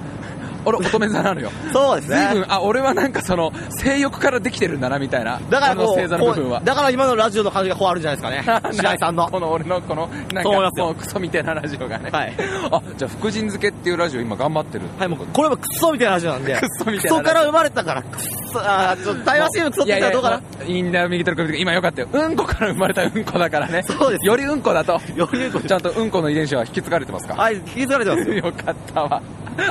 俺乙女座なのよ。そうですね。随分、あ、俺はなんかその、性欲からできてるんだな、みたいな。だからこう星座の部分は。だから今のラジオの感じがこうあるんじゃないですかね。白井さんの。この俺のこのなんかもうクソみたいなラジオがねはいあじゃあ福神漬けっていうラジオ今頑張ってるはい、もうこれもクソみたいなラジオなんで。クソみたいなクソから生まれたから、クソ、あーちょっと対話シームクソって言ったらどうかな。いいいんだよ右手の首今よかったようんこから生まれたうんこだからねそうですよりうんこだとよりうんこちゃんとうんこの遺伝子は引き継がれてますかはい、引き継がれてますよ。よかったわ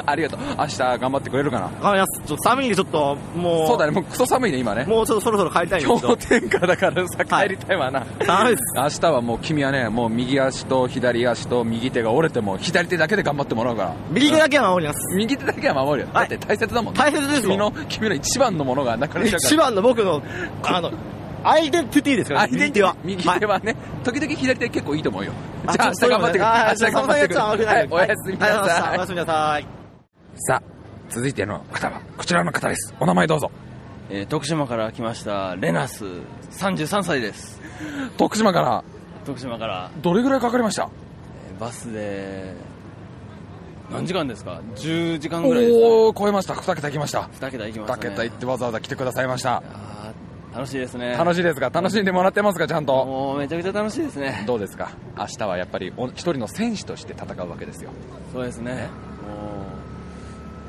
ありがとう明日頑張ってくれるかな頑張ります。ちょっと寒いんでちょっと、もう。そうだねもうクソ寒いね今ねもうちょっとそろそろ帰りたいんです氷。点下だからさ帰りたいわな、寒い。明日はもう君はねもう右足と左足と右手が折れても左手だけで頑張ってもらうから右手だけは守ります。右手だけは守るよ。だはいって大切だもんね。大切ですもん君の、君の一番のものがなくなっちゃうから。一番の僕の、あの、アイデンティティですから、相手右手は。右手はね、時々左手結構いいと思うよ。あじゃあ明日頑張ってくれ。あ明日頑張ってくれ。はい、おやすみなさい。おやすみなさい。さあ、続いての方は、こちらの方です。お名前どうぞ。えー徳島から来ましたレナス33歳です。徳島から。徳島から。どれぐらいかかりました？えーバスで何時間ですか？10時間ぐらいですか？おお超えました。2桁行きました。2桁行きました2ね桁行ってわざわざ来てくださいました。楽しいですね。楽しいですか楽しんでもらってますかちゃんと？もうめちゃくちゃ楽しいですね。どうですか？明日はやっぱりお一人の選手として戦うわけですよ。そうですね。もう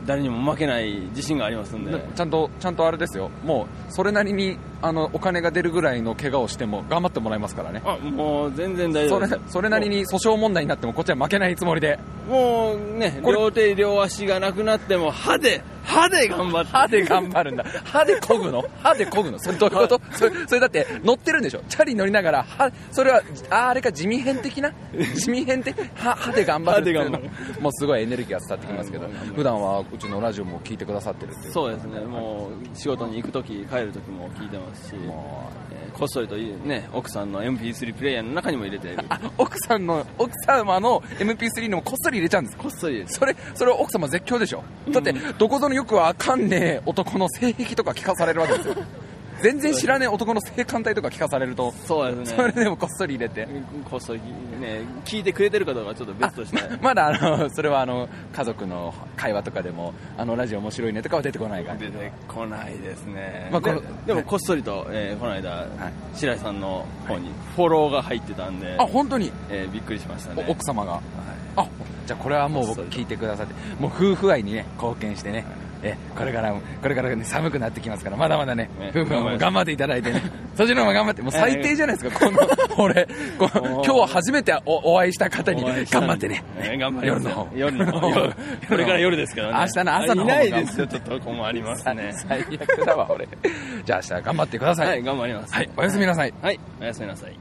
誰にも負けない自信がありますんで。ちゃんとちゃんとあれですよ。もうそれなりにあのお金が出るぐらいの怪我をしても頑張ってもらいますからね。あもう全然大丈それ夫です。それなりに訴訟問題になってもこっちは負けないつもりで。もうねこれ両手両足がなくなっても歯で歯で頑張って。歯で頑張るんだ。歯で漕ぐの？歯で漕ぐの？それどういうこと？それそれだって乗ってるんでしょ？チャリ乗りながら歯それはああれか地味編的な？地味編的？歯歯で頑張るっていう。のもうすごいエネルギーが伝わってきますけど普段はうちのラジオも聞いてくださってるっていう。そうですね。もう仕事に行く時帰る時も聞いてますし、えーこっそりとね奥さんの MP3 プレイヤーの中にも入れてる。奥さんの奥様の MP3 にもこっそり入れちゃうんです。こっそりそれそれは奥様絶叫でしょ。だってどこぞのよくわかんねえ男の性癖とか聞かされるわけですよ全然知らねえ男の性感帯とか聞かされるとそうですね。それでもこっそり入れて。こっそりね。聞いてくれてるかどうかちょっと別として。まだあのそれはあの家族の会話とかでもあのラジオ面白いねとかは出てこないから出てこないですね、まあででもこっそりと、えーこの間、白井さんの方にフォローが入ってたんで、あ本当に、えーびっくりしましたね。お奥様が、あじゃあこれはもう僕聞いてくださってもう夫婦愛にね貢献してねえこれからもこれから、ね、寒くなってきますからまだまだね夫婦はもう頑張っていただいてね。そっちの方が頑張って もう最低じゃないですか、この俺こ 今日は初めておお会いした方に頑張ってね。えー頑張夜の方。夜の方。夜これから夜ですからね。明日の朝の方。もいないですよちょっと困りますね。最悪だわ俺。じゃあ明日頑張ってください。はい頑張ります。はいおやすみなさい。はいおやすみなさい。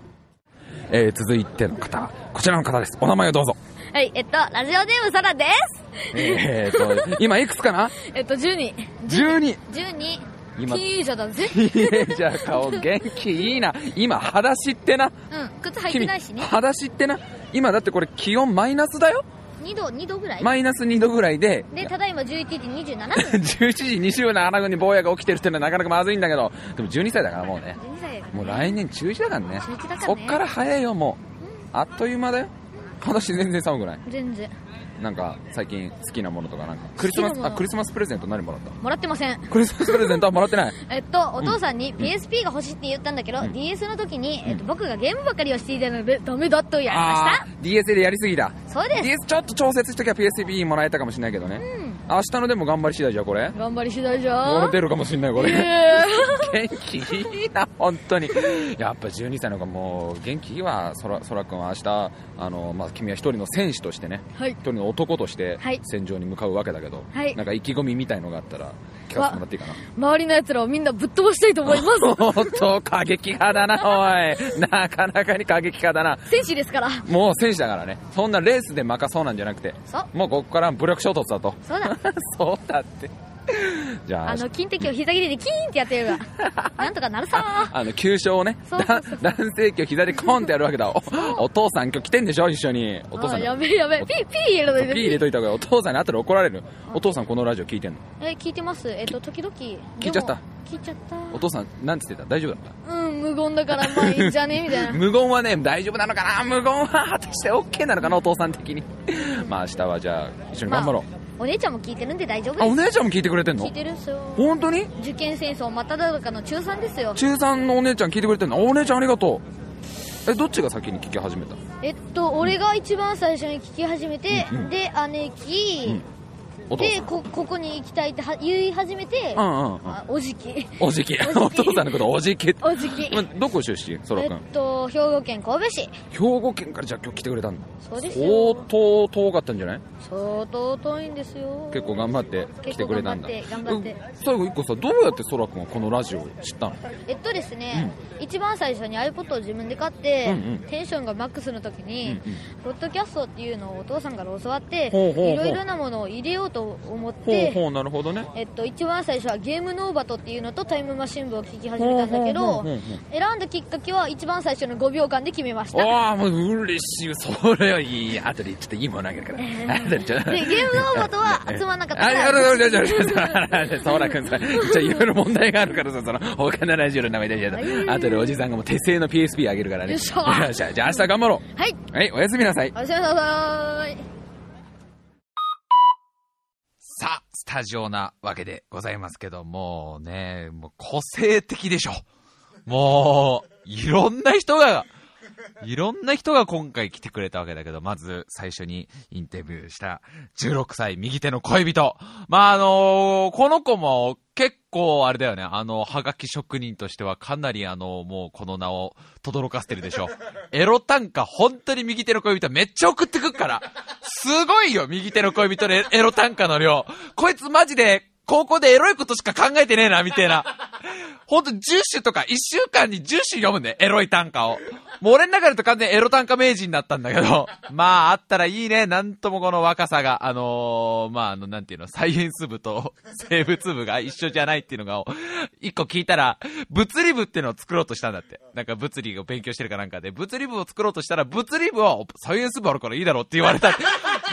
えー続いての方。こちらの方です。お名前をどうぞはい、えっと、ラジオネームサラです。えーと今いくつかな？えっと、12。12 12。今。ティージャだぜ。いいじゃあ顔元気いいな。今裸足ってな。うん、靴履いてないしね。裸足ってな。今だってこれ気温マイナスだよ。2度、2度ぐらい。マイナス2度ぐらいで。で、ただいま11時27分。11時27分に坊やが起きてるっていうのはなかなかまずいんだけど。でも12歳だからもうね。12歳もう来年中1だからね。中1だからね。そっから早いよもう。あっという間だよ今年全然寒くない？全然。なんか最近好きなものとかなんか？クリスマスあクリスマスプレゼント何もらった？もらってません。クリスマスプレゼントはもらってない？えっと、お父さんに PSP が欲しいって言ったんだけど、DS の時に、えっと、僕がゲームばかりをしていたので、ダメだとやりました。DS でやりすぎだ。そうです。DS ちょっと調節しときゃ PSP もらえたかもしれないけどね、明日のでも頑張り次第じゃこれ。頑張り次第じゃこれ出るかもしれないこれ、え 元気？いいな本当に。やっぱ12歳の子もう元気？いいわそらそらくんは明日あの、まあ、君は一人の選手としてね。はい。一人の男としてはい。戦場に向かうわけだけど、はい。なんか意気込みみたいのがあったら聞かせてもらっていいかな？周りの奴らをみんなぶっ飛ばしたいと思います。おっと過激派だなおいなかなかに過激派だな戦士ですから。もう選手だからねそんなレースで負かそうなんじゃなくて。もうここから武力衝突だとそうだ。そうだってじゃああの、金敵を膝切りでキーンってやってるが、なんとかなるさあの、急所をね、そうそうだ男性器を膝でコンってやるわけだ。おお父さん今日来てんでしょ？一緒に。お父さんあやべえやべえ。ピー、ピー入れといて。ピー入れといた方がいいお父さんに後で怒られる。お父さんこのラジオ聞いてんの？え、聞いてます。えっと、時々。聞いちゃった？聞いちゃった。お父さん、なんつってた？大丈夫だった？うん、無言だから、まあいいんじゃね？みたいな。無言はね、大丈夫なのかな？無言は果たして OK なのかな？お父さん的に。まあ明日はじゃあ、一緒に頑張ろう。お姉ちゃんも聞いてるんで大丈夫です。あ、お姉ちゃんも聞いてくれてんの？聞いてるっすよ。本当に？受験戦争真っ只中の中3ですよ。中3のお姉ちゃん聞いてくれてんの？お姉ちゃんありがとう。え、どっちが先に聞き始めた？えっと、俺が一番最初に聞き始めて、うんうんで、姉貴、お父さんでこ、ここに行きたいっては言い始めて、うんうんうん。あおじき。おじき。お父さんのことおじき。おじき。まどこ出身？そらえくん。っと、兵庫県神戸市。兵庫県からじゃあ今日来てくれたんだ。そうですよ。相当遠かったんじゃない？相当遠いんですよ。結構頑張って来てくれたんだ。頑張って頑張って。うん。最後一個さどうやってそらくんはこのラジオを知ったの？えっとですね、一番最初に iPod を自分で買って、うんうん。テンションがマックスの時に、ポッドキャストっていうのをお父さんから教わって、いろいろなものを入れようと思っほうて、ほう、なるほどね。えっと、一番最初はゲームノーバトっていうのとタイムマシン部を聞き始めたんだけど選んだきっかけは一番最初の5秒間で決めましたああ、もう嬉しい。それはいい。後でちょっといいものあげるから。後でちょっと。でゲームノーバトは集まんなかったらやるやるやるやるやる。そうらくんさ、じゃいろいろ問題があるからさ、その、他のラジオの名前でやると。後でおじさんがもう手製の PSP あげるからね。よっしゃ。じゃあ明日頑張ろう。はいはい、おやすみなさい。おやすみなさいさあ、スタジオなわけでございますけども、ね、もう個性的でしょ。もう、いろんな人が、いろんな人が今回来てくれたわけだけど、まず最初にインタビューした16歳右手の恋人。まあ、あのこの子も結構あれだよね、あの、はがき職人としてはかなりあの、もうこの名を轟かせてるでしょ。エロ短歌本当に右手の恋人めっちゃ送ってくっから。すごいよ、右手の恋人のエロ短歌の量。こいつマジで高校でエロいことしか考えてねえな、みたいな。ほんと10種とか1週間に10種読むね、エロい短歌を。もう俺の中でと完全エロ短歌名人だったんだけど、まああったらいいね、なんともこの若さが、あのー、まああの、なんていうの、サイエンス部と 生物部が一緒じゃないっていうのが、一個聞いたら、物理部っていうのを作ろうとしたんだって。なんか物理を勉強してるかなんかで、物理部を作ろうとしたら、物理部はサイエンス部あるからいいだろうって言われた。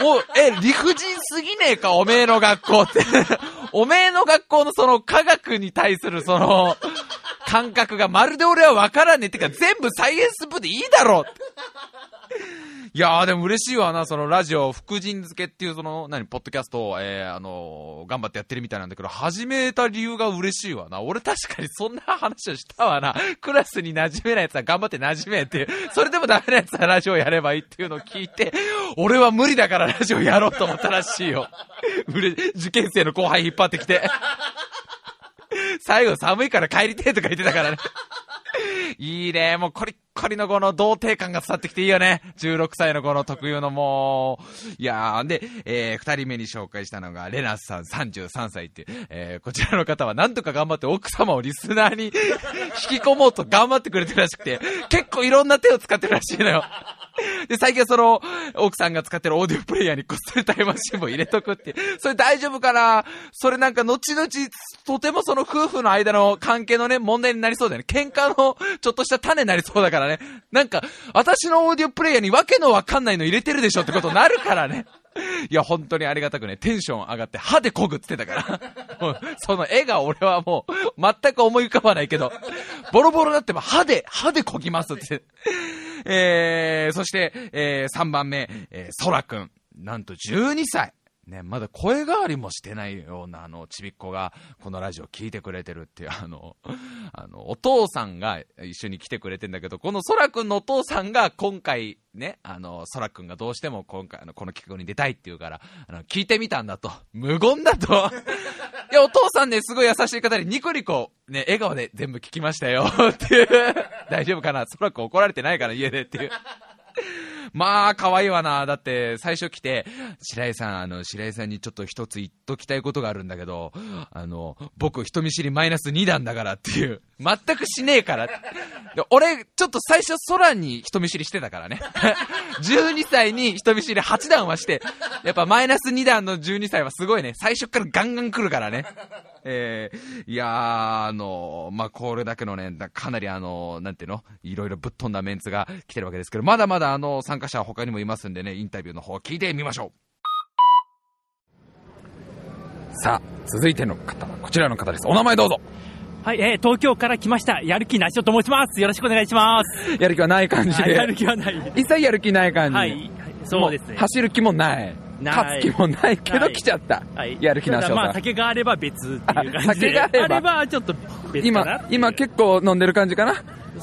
もう、え、理不尽すぎねえか、おめえの学校って。おめえの学校のその科学に対するその、感覚がまるで俺は分からねえってか、全部サイエンス部でいいだろっていやーでも嬉しいわな、そのラジオ、福神漬けっていうその、何、ポッドキャストを、えー、あのー頑張ってやってるみたいなんだけど、始めた理由が嬉しいわな。俺確かにそんな話をしたわな。クラスに馴染めないやつは頑張って馴染めっていう、それでもダメなやつはラジオやればいいっていうのを聞いて、俺は無理だからラジオやろうと思ったらしいよ。受験生の後輩引っ張ってきて。最後寒いから帰りてえとか言ってたからね。いいね。もうコリッコリのこの童貞感が伝わってきていいよね。16歳のこの特有のもう。いやー、で、えー、二人目に紹介したのが、レナスさん33歳っていう、えー、こちらの方はなんとか頑張って奥様をリスナーに引き込もうと頑張ってくれてるらしくて、結構いろんな手を使ってるらしいのよ。で、最近はその、奥さんが使ってるオーディオプレイヤーにこっそりタイムマシンも入れとくって。それ大丈夫かな？それなんか後々、とてもその夫婦の間の関係のね、問題になりそうだよね。喧嘩のちょっとした種になりそうだからね。なんか、私のオーディオプレイヤーにわけのわかんないの入れてるでしょってことになるからね。いや、本当にありがたくね、テンション上がって歯でこぐって言ってたから。その絵が俺はもう、全く思い浮かばないけど、ボロボロになっても歯で、歯でこぎますって。えー、そして、えー、3番目、えー、空くん。なんと12歳。ね、まだ声変わりもしてないような、あの、ちびっ子が、このラジオ聞いてくれてるっていう、あの、あの、お父さんが一緒に来てくれてんだけど、このそらくんのお父さんが今回、ね、あの、そらくんがどうしても今回、あの、この企画に出たいっていうから、あの、聞いてみたんだと。無言だと。いや、お父さんね、すごい優しい方で、ニコニコ、ね、笑顔で全部聞きましたよ、っていう。大丈夫かな？そらくん怒られてないから、家でっていう。まあ、可愛いわな。だって、最初来て、白井さん、あの、白井さんにちょっと一つ言っときたいことがあるんだけど、あの、僕、人見知りマイナス2段だからっていう。全くしねえから。俺、ちょっと最初、空に人見知りしてたからね。12歳に人見知り8段はして、やっぱマイナス2段の12歳はすごいね。最初からガンガン来るからね。えー、いやー、あのまあ、これだけのね、かなりあのなんていうの？いろいろぶっ飛んだメンツが来てるわけですけど、まだまだあの、参加者は他にもいますんでね、インタビューの方聞いてみましょう。さあ、続いての方はこちらの方です。お名前どうぞ。はい、えー、東京から来ました、やる気なしおと申します。よろしくお願いします。やる気はない感じで。はいやる気はない。一切やる気ない感じ。はい、そうですねも。走る気もない。勝つ気もないけどはい。来ちゃった。はい、やる気なしおさんただまあ、酒があれば別っていう感じで。酒があれば。ばちょっと別今、今結構飲んでる感じかな？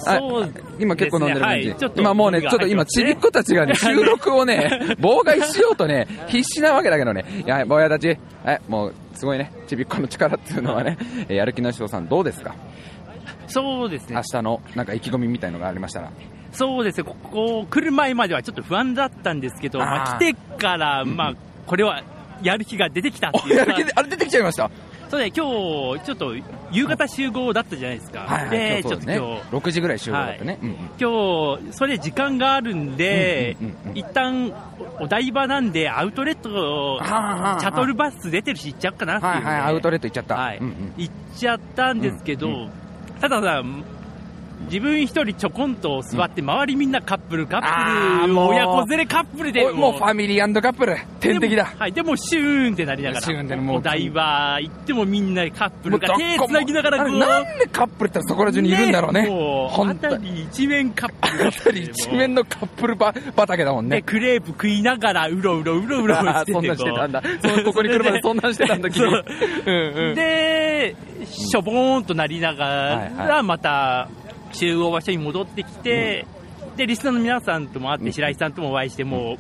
あそう今結構飲んでる感じ。はい。今もうね、ちょっと今、ちびっ子たちがね、収録をね、妨害しようとね、必死なわけだけどね。いや、坊やたち、はい、もう、すごいね、ちびっ子の力っていうのはね、えーやる気なしおさんどうですか？そうですね。明。日の、なんか意気込みみたいのがありましたら。そうですね、ここ、来る前まではちょっと不安だったんですけど、まあ、来てから、まあ、これは、やる気が出てきたっていう。かやる気で、あれ出てきちゃいました？そうね、今日、ちょっと、夕方集合だったじゃないですか。はいはい、で、ちょっと今日そうですね。今日、。6時ぐらい集合だったね。うんうん。今日、それ時間があるんで、一旦お台場なんでアウトレット、はあはあシャトルバス出てるし行っちゃおうかなっていうので、はいはい、アウトレット行っちゃった。はい。うんうん行っちゃったんですけど、たださ、自分一人ちょこんと座って、周りみんなカップル、カップル、親子連れカップルで、おもうファミリーカップル、天敵だ。はい、でもシューンってなりながシューンってら、もう。お台場行ってもみんなカップルが手つなぎながらなんでカップルってそこら中にいるんだろうね。もう、本当辺り一面カップル。辺り一面のカップルば畑だもんで、ね。クレープ食いながら、うろうろうろうろあしててー そんなんしてたんだ。こここに来るまでそんなんしてたんだ君。で、しょぼーんとなりながはいはら、また集合場所に戻ってきて、で、リスナーの皆さんとも会って、白井さんともお会いして、もう、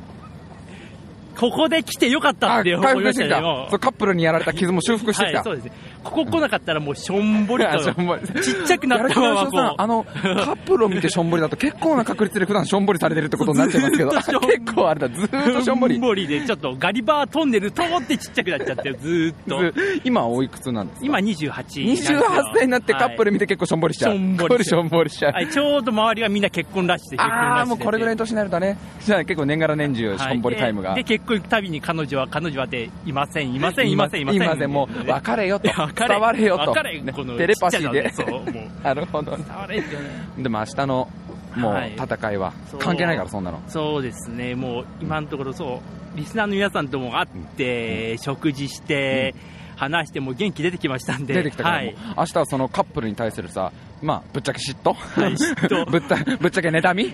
ここで来てよかったって思回いま復した。ねカップルにやられた傷も修復してきた、はい、そうですね。ここ来なかったらもうしょんぼりと、しょんぼりちっちゃくなったままこう。あの、カップルを見てしょんぼりだと結構な確率で普段しょんぼりされてるってことになっちゃいますけど、結構あれだ、ずーっとしょんぼり。しょんぼりで、ちょっとガリバートンネル通ってちっちゃくなっちゃって、ずーっと。今おいくつなんですか？今28。28歳になってカップル見て結構しょんぼりしちゃう。しょんぼりしょんぼりしちゃう。はい、ちょうど周りがみんな結婚ラッシュで結婚ラッシュでああ、もうこれぐらいの年になるとね、じゃあ結構年がら年中しょんぼりタイムが。はいでで結婚行くたびに彼女は彼女はでいませんいませんいませんいませんいませんもう別れよと別れ。伝われよと。ねテレパシーで。なるほどね。伝われってねでも明日のもうはい。戦いは。そう。関係ないからそんなの。そうですね。もう今のところそう。リスナーの皆さんとも会って、食事して、話しても元気出てきましたんで。出てきたから、はい。明日はそのカップルに対するさ、まあ、ぶっちゃけ嫉妬、はい嫉妬。ぶったぶっちゃけ妬み。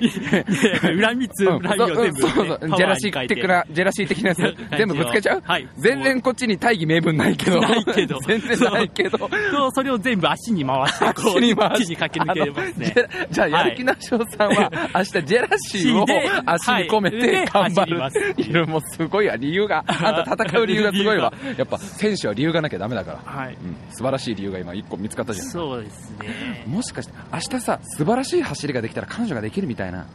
恨みつうん恨みを全部、そうそうパワジェラシー的な、ジェラシー的なやつ。全部ぶつけちゃう？はい。全然こっちに大義名分ないけど。ないけど。全然ないけど。そう。それを全部足に回してこう足に回し駆け抜けますね。じゃあ、やる気なしおさんは、明日ジェラシーをで足に込めはい。て頑張る。走ります。いる、もうすごいわ、理由が。あんた戦う理由がすごいわ。やっぱ、選手は理由がなきゃダメだから。はい。うん。素晴らしい理由が今一個見つかったじゃん。そうですねもしかして、明日さ、素晴らしい走りができたら彼女ができるみたいな。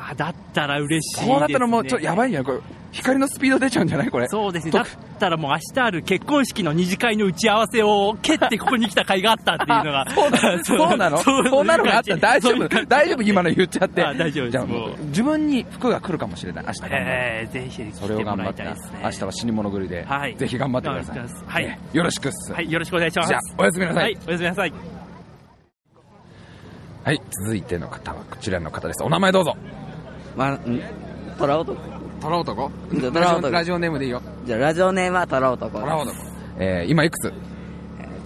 あだったら嬉しいこうなったらもう、ちょっとやばいんや、これ。光のスピード出ちゃうんじゃない？これ。そうですね。とだったらもう明日ある結婚式の二次会の打ち合わせを蹴ってここに来た会があったっていうのが。そうなの？そうなのそんなのがあった大丈夫？大丈夫？今の言っちゃって。あ大丈夫じゃあもう自分に服が来るかもしれない。明日頑。えー、ぜひ来それを頑張って。明日は死に物狂いで、はいぜひ頑張ってください。はいねよろしくっす。はい、よろしくお願いします。じゃあおやすみなさいはい、おやすみなさい。はい、続いての方はこちらの方です。お名前どうぞ。まあ、トラ男？トラ男男ラジオネームでいいよ。じゃあ、ラジオネームはトラ男。トラ男。えー、今いくつ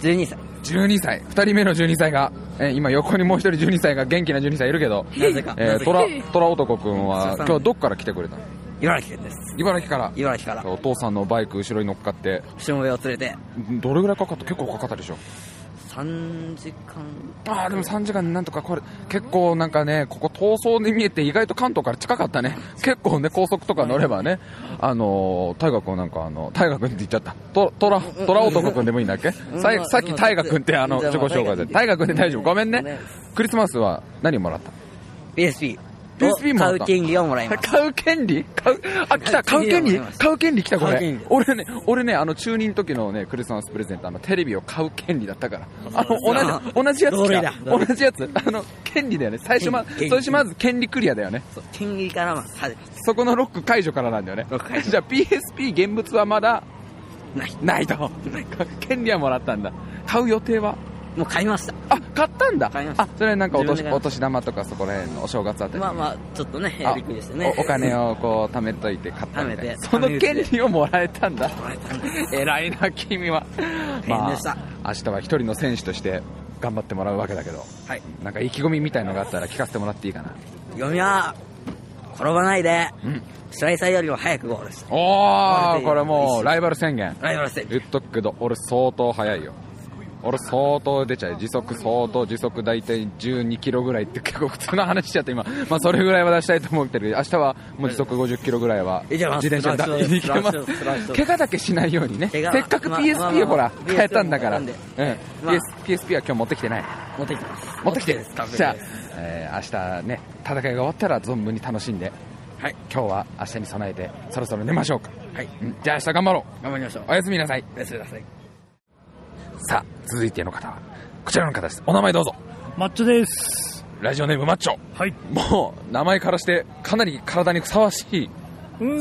？12歳。12歳。二人目の12歳が、えー今横にもう一人12歳が元気な12歳いるけど、なぜかえー、なぜかトラ、トラ男くんは 今日どっから来てくれたの？茨城県です。茨城から？茨城から。お父さんのバイク後ろに乗っかって、しもべを連れて、どれぐらいかかった？結構かかったでしょ3時間。ああ、でも3時間なんとかこれ、結構なんかね、ここ逃走で見えて意外と関東から近かったね。結構ね、高速とか乗ればね、あのー、大河君なんかあの、大河君って言っちゃった。と、トラ、トラ男君でもいいんだっけ？うんささっき大河君ってあの、自己紹介で。大河君で大丈夫。ごめんね。クリスマスは何もらった？PSP。PSP も買う権利をもらいます。買う権利？買う、あ、来た、買う権利買う権利？来た、これ。俺ね、俺ね、あの、中二の時のね、クリスマスプレゼント、あの、テレビを買う権利だったから。あの、同じ、同じやつ来た。同じやつ。あの、権利だよね。最初ま、最初まず権利クリアだよね。権利からまずそこのロック解除からなんだよね。じゃあ PSP 現物はまだ、ない。ないと。権利はもらったんだ。買う予定は？もう買いました。あ、買ったんだ。買いましたあ、それなんかお年、お年玉とかそこら辺のお正月あたり。まあまあ、ちょっとね、あびっくりしてね。おお金をこう貯めといて買ったみたいなその権利をもらえたんだもらえたんです。偉いな君は 変でした明日は一人の選手として頑張ってもらうわけだけどはい。なんか意気込みみたいのがあったら聞かせてもらっていいかな読みは、転ばないで、うん白井さんよりも早くゴールする。おーこれもうライバル宣言ライバル戦。言っとくけど俺相当速いよ俺相当出ちゃう時速相当時速大体12キロぐらいって結構普通の話しちゃって今。まあそれぐらいは出したいと思ってる。明日はもう時速50キロぐらいは自転車だフラッシュいけます怪我だけしないようにね。せっかくまあ PSP をほら変えたんだから、PSP は今日持ってきてない。持ってきてます。持ってきてじゃあえー明日ね戦いが終わったら存分に楽しんで。はい。今日は明日に備えてそろそろ寝ましょうか。はい。うん。じゃあ明日頑張ろう。頑張りましょう。おやすみなさい。おやすみなさい。さあ続いての方はこちらの方ですお名前どうぞマッチョです。ラジオネームマッチョはい。もう名前からしてかなり体にふさわしい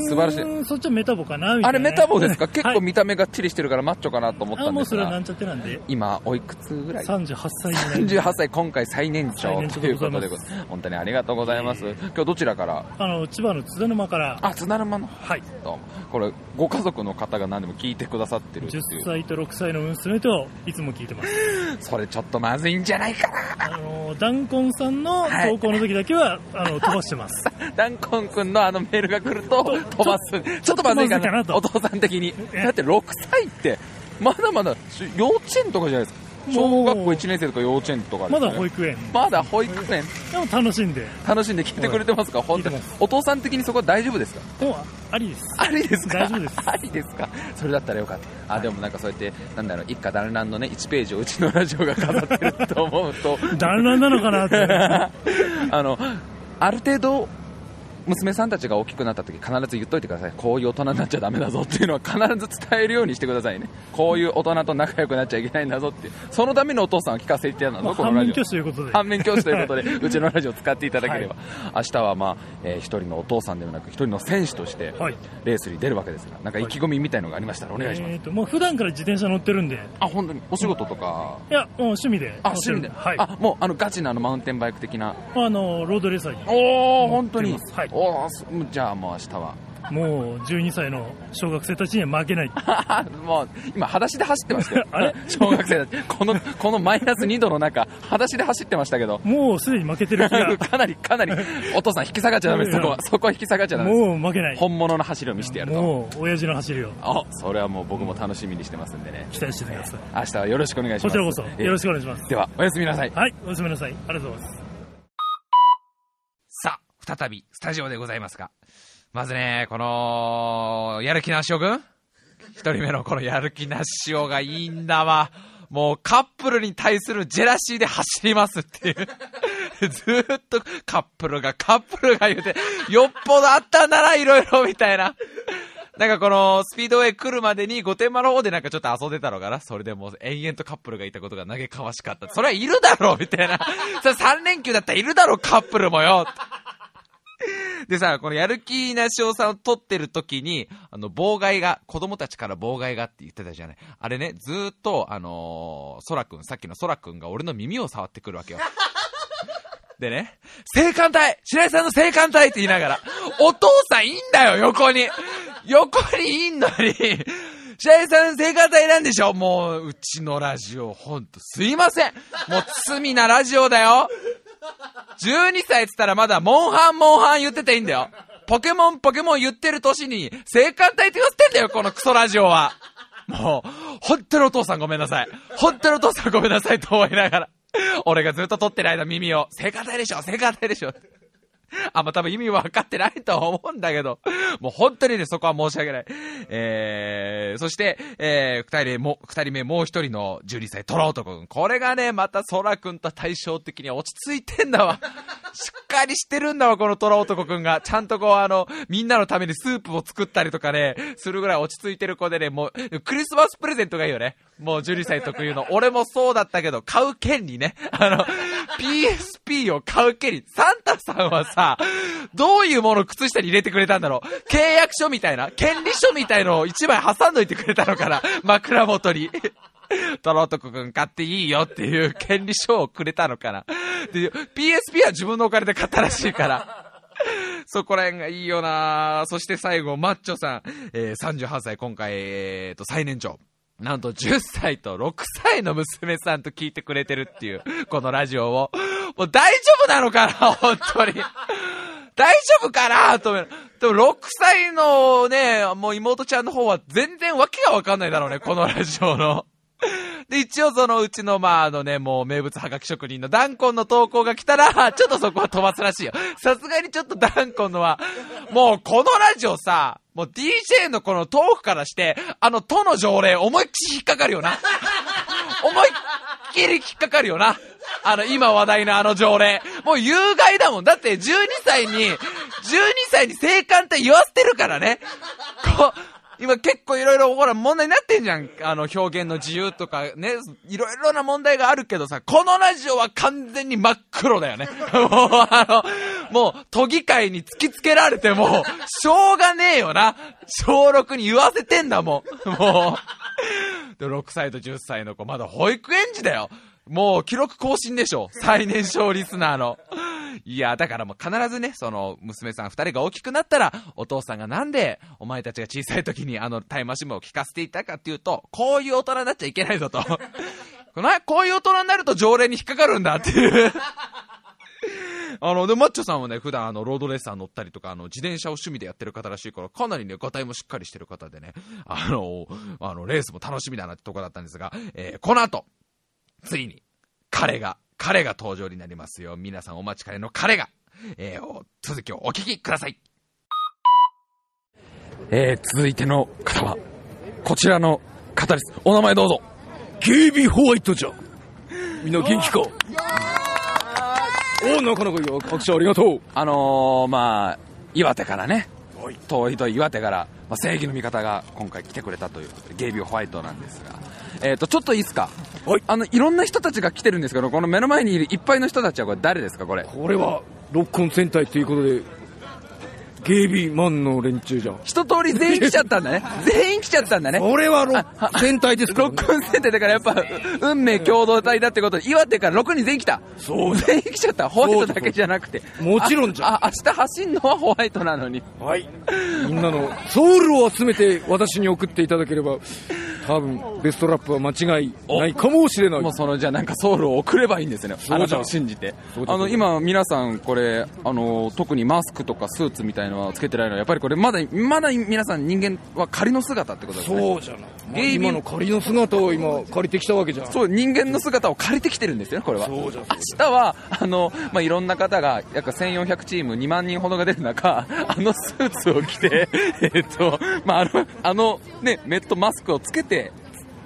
素晴らしい。い。そっちはメタボかなみたいな。ね。あれメタボですか？結はい。構見た目がっちりしてるからマッチョかなと思ったあ、んですがもうそれはなんちゃってなんで。今おいくつぐらい？38歳。になり38歳今回最年長ということででござい本当にありがとうございます。今日どちらから？あの、千葉の津田沼から。あ津田沼。のはい。どうも。これご家族の方が何でも聞いてくださってるってい10う歳と6歳の娘といつも聞いてます。それちょっとまずいんじゃないか。なあの、ダンコンさんの投稿の時だけは、あの、飛ばしてます。ダンコン君のあのメールが来ると飛ばす。ちょっとまずいかなお父さん的に。だって6歳ってまだまだし幼稚園とかじゃないですか。小学校1年生とか幼稚園とかですまだ保育園。まだ保育園。でも楽しんで。楽しんで聞いてくれてますか？本当に。お父さん的にそこは大丈夫ですか？ありです。ありですか？大丈夫です。ありですか？それだったらよかった。あでもなんかそうやってなんだろう一家団らんのね1ページをうちのラジオが飾ってると思うと。団らんなのかなって。あのある程度娘さんたちが大きくなった時必ず言っといてください。こういう大人になっちゃダメだぞっていうのは必ず伝えるようにしてくださいね。こういう大人と仲良くなっちゃいけないんだぞってそのためのお父さんを聞かせてやるの、まあこのラジオ。反面教師ということで。反面教師ということで うちのラジオを使っていただければ、明日はまあ、えー一人のお父さんではなく一人の選手としてはい。レースに出るわけですがなんか意気込みみたいのがありましたらお願いします、えーと、もう普段から自転車乗ってるんで。あ本当に？お仕事とか、いや、もう趣味で。あ趣味で、はい。あもうあのガチなあのマウンテンバイク的な。あの、ロードレーサーに。おお本当に。はい。おーすじゃあもう明日はもう、12歳の小学生たちには負けない。もう今裸足で走ってましたよ あれ？小学生だってこのこのマイナス2度の中裸足で走ってましたけどもうすでに負けてる気が。かなりかなりお父さん引き下がっちゃダメですそこはそこは引き下がっちゃダメですもう負けない。本物の走りを見せてやるともう、親父の走りをあそれはもう僕も楽しみにしてますんでね期待しててください。明日はよろしくお願いしますこちらこそ、よろしくお願いします。ではおやすみなさいはい、おやすみなさい。ありがとうございます。再びスタジオでございますが、まずね、この、やる気なしおくん？一人目のこのやる気なしおがいいんだわ。もうカップルに対するジェラシーで走りますっていう。ずーっとカップルがカップルが言うて、よっぽどあったんだな、いろいろみたいな。なんかこのスピードウェイ来るまでに御殿場の方でなんかちょっと遊んでたのかな？それでもう延々とカップルがいたことが嘆かわしかった。それはいるだろうみたいな。それ3連休だったらいるだろうカップルもよ でさ、このやる気なしおさんを撮ってる時に、あの、妨害が、子供たちから妨害がって言ってたじゃない。あれね、ずーっと、あのー、ソラくん、さっきのソラくんが俺の耳を触ってくるわけよ。でね、性感帯白井さんの性感帯って言いながら、お父さんいいんだよ、横に。横にいんのに、白井さん性感帯なんでしょ？もう、うちのラジオ、ほんと、すいません。もう罪なラジオだよ12歳っつったらまだ、モンハンモンハン言ってていいんだよ。ポケモンポケモン言ってる年に、性感帯って言ってんだよ、このクソラジオは。もう、本当にお父さんごめんなさい。本当にお父さんごめんなさいと思いながら。俺がずっと撮ってる間耳を、性感帯でしょ性感帯でしょあんま多分意味分かってないとは思うんだけど、もう本当にね、そこは申し訳ない。えー、そして、えー、二人目も、二人目もう一人の12歳、トラ男くん。これがね、また空くんと対照的に落ち着いてんだわ。しっかりしてるんだわ、このトラ男くんが。ちゃんとこう、あの、みんなのためにスープを作ったりとかね、するぐらい落ち着いてる子でね、もう、クリスマスプレゼントがいいよね。もう12歳特有の。俺もそうだったけど、買う権利ね。あの、PSP を買う権利。サンタさんはさ、どういうものを靴下に入れてくれたんだろう契約書みたいな、権利書みたいのを一枚挟んどいてくれたのかな枕元に。トロ男くん買っていいよっていう権利書をくれたのかなで、PSP は自分のお金で買ったらしいから。そこら辺がいいよなそして最後、マッチョさん、えー、38歳、今回、えーと、最年長。なんと10歳と6歳の娘さんと聞いてくれてるっていう、このラジオを。もう大丈夫なのかな本当に。大丈夫かなと思う。でも6歳のね、もう妹ちゃんの方は全然わけがわかんないだろうね、このラジオの。で、一応そのうちの、まあ、あのね、もう名物はがき職人のダンコンの投稿が来たら、ちょっとそこは飛ばすらしいよ。さすがにちょっとダンコンのは、もうこのラジオさ、もう DJ のこのトークからして、あの都の条例思いっきり引っかかるよな。思いっきり引っかかるよな。あの、今話題のあの条例。もう有害だもん。だって12歳に、12歳に性感って言わせてるからね。こう、今結構いろいろほら問題になってんじゃん。あの表現の自由とかね、いろいろな問題があるけどさ、このラジオは完全に真っ黒だよね。もうあの、もう、都議会に突きつけられても、しょうがねえよな。小6に言わせてんだもん。もう。で、6歳と10歳の子、まだ保育園児だよ。もう、記録更新でしょ。最年少リスナーの。いや、だからもう必ずね、その、娘さん二人が大きくなったら、お父さんがなんで、お前たちが小さい時にあのタイムマシンを聞かせていたかっていうと、こういう大人になっちゃいけないぞと。このこういう大人になると条例に引っかかるんだっていう。あの、で、マッチョさんはね、普段あの、ロードレーサー乗ったりとか、あの、自転車を趣味でやってる方らしいから、かなりね、ガタイもしっかりしてる方でね、あの、あの、レースも楽しみだなってとこだったんですが、えーこの後、ついに、彼が、彼が登場になりますよ。皆さんお待ちかねの彼が、えーお続きをお聞きください。えー、続いての方は、こちらの方です。お名前どうぞ。ゲイビーホワイトじゃ。みんな元気か？おなかなかよ。拍手ありがとう。あのー、まあ、岩手からね、遠いと岩手から、まあ、正義の味方が今回来てくれたということで、ゲイビーホワイトなんですが、えっ、と、ちょっといいですか？あの、いろんな人たちが来てるんですけど、この目の前にいるいっぱいの人たちはこれ誰ですか、これ？これは、六根戦隊ということで、ゲイビーマンの連中じゃん。一通り全員来ちゃったんだね。全員来ちゃったんだね。俺は六戦隊ですか？ら、ね。六根戦隊だからやっぱ、運命共同体だってことで、岩手から6人全員来た。そう全員来ちゃった。ホワイトだけじゃなくて。もちろんじゃん。あ、あ明日走んのはホワイトなのに。はい。みんなのソウルを集めて私に送っていただければ、多分、ベストラップは間違いないかもしれない。もうその、じゃあなんかソウルを送ればいいんですよね。そうじゃんあなたを信じて。あの、今皆さんこれ、あの、特にマスクとかスーツみたいなのはつけてないのは、やっぱりこれまだ、まだ皆さん人間は仮の姿ってことですね。そうじゃない。ゲイビー今の仮の姿を今借りてきたわけじゃん。そう、人間の姿を借りてきてるんですよね、これは。そうじゃん。明日は、あの、まあ、いろんな方が、約1400チーム2万人ほどが出る中、あのスーツを着て、えっと、まあ、あの、あの、ね、メットマスクをつけて、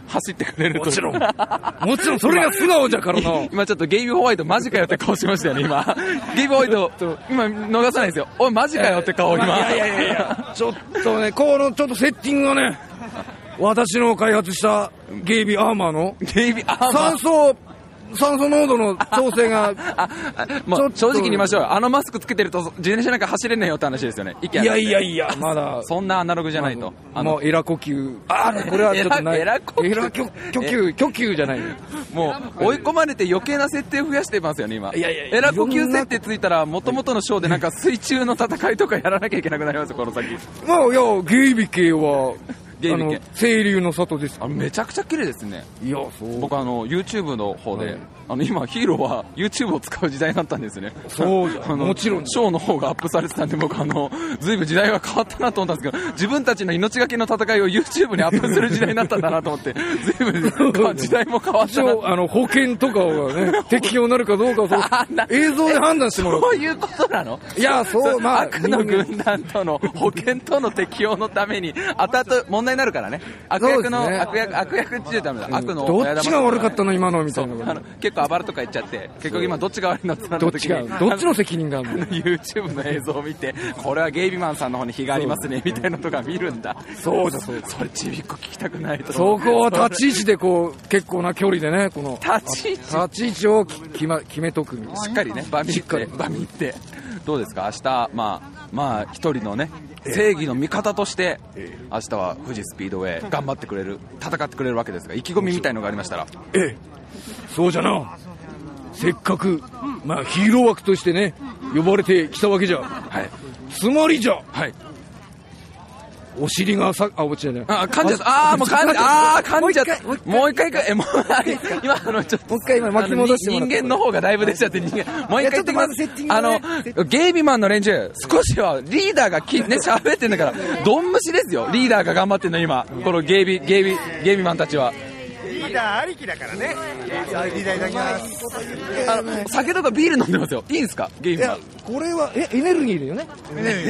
走ってくれると。もちろんもちろんそれが素顔じゃからな今ちょっとゲイビーホワイトマジかよって顔しましたよね、今。ゲイビーホワイト、今逃さないですよ。おい、マジかよって顔、今。いやいやいやちょっとね、このちょっとセッティングがね、私の開発したゲイビーアーマーの、ゲイビーアーマー酸素、酸素濃度の調整が、もう正直に言いましょうよ。あのマスクつけてると自転車なんか走れねえよって話ですよね。息いやいやいいや、まだ、そんなアナログじゃないと。あのもうエラ呼吸、あーこれはちょっとない。エラ呼吸呼呼吸、呼吸じゃない。もう追い込まれて余計な設定を増やしてますよね、今。いやいやエラ呼吸設定ついたら、もともとのショーでなんか水中の戦いとかやらなきゃいけなくなりますよ、この先。まあ、いや、ゲイビ系は、あの清流の里です。あめちゃくちゃ綺麗ですね。いや、そう。僕あの、YouTube の方で、あの、今ヒーローは YouTube を使う時代になったんですよね。そうあのもちろんショーの方がアップされてたんで、僕あの、ずいぶん時代が変わったなと思ったんですけど、自分たちの命がけの戦いを YouTube にアップする時代になったんだなと思って、ずいぶん時代も変わったなあの、保険とかがね、適用になるかどうかをそう映像で判断してもらう。そういうことなの？いや、そう、まあ、悪の軍団との保険との適用のために、後々問題になるからね。悪役の、ね悪役、悪役って言うためだ。悪のど親玉っちが悪かったの今のみたいな。構暴れとか言っちゃって、結局今どっちが悪いのってなった時に。どっちが、どっちの責任があるの？YouTube の映像を見て、これはゲイビマンさんの方に非がありますね、みたいなとか見るんだ。そうだそうだ。それちびっこ聞きたくないとそ。こは立ち位置でこう、結構な距離でね、この、立ち位置？立ち位置を決ま決めとく。しっかりね、場見しって、場見て。どうですか？明日、まあ、まあ、一人のね、正義の味方として、明日は富士スピードウェイ、頑張ってくれる、戦ってくれるわけですが、意気込みみたいのがありましたら。ええ、そうじゃな。せっかく、まあヒーロー枠としてね、呼ばれてきたわけじゃ。はい。つまりじゃ。はい。お尻がさ、あ、落ちてない。あ、噛んじゃった。あー、もう噛んじゃった。もう一回、え、もう、今、あの、ちょっと。もう一回今巻き戻して人間の方がだいぶ出ちゃって、人間。もう一回言ってきまずあねの、ゲイビマンの連中、少しは、リーダーがき、ね、喋ってんだから、ドン虫ですよ。リーダーが頑張ってんの、今。このゲイビ、ゲイビ、ゲイビマンたちは。ダーありきだからね。さあ、リーダーいただきます。あの、酒とかビール飲んでますよ。いいんすか？ゲイビマン。これは、え、エネルギーだよね。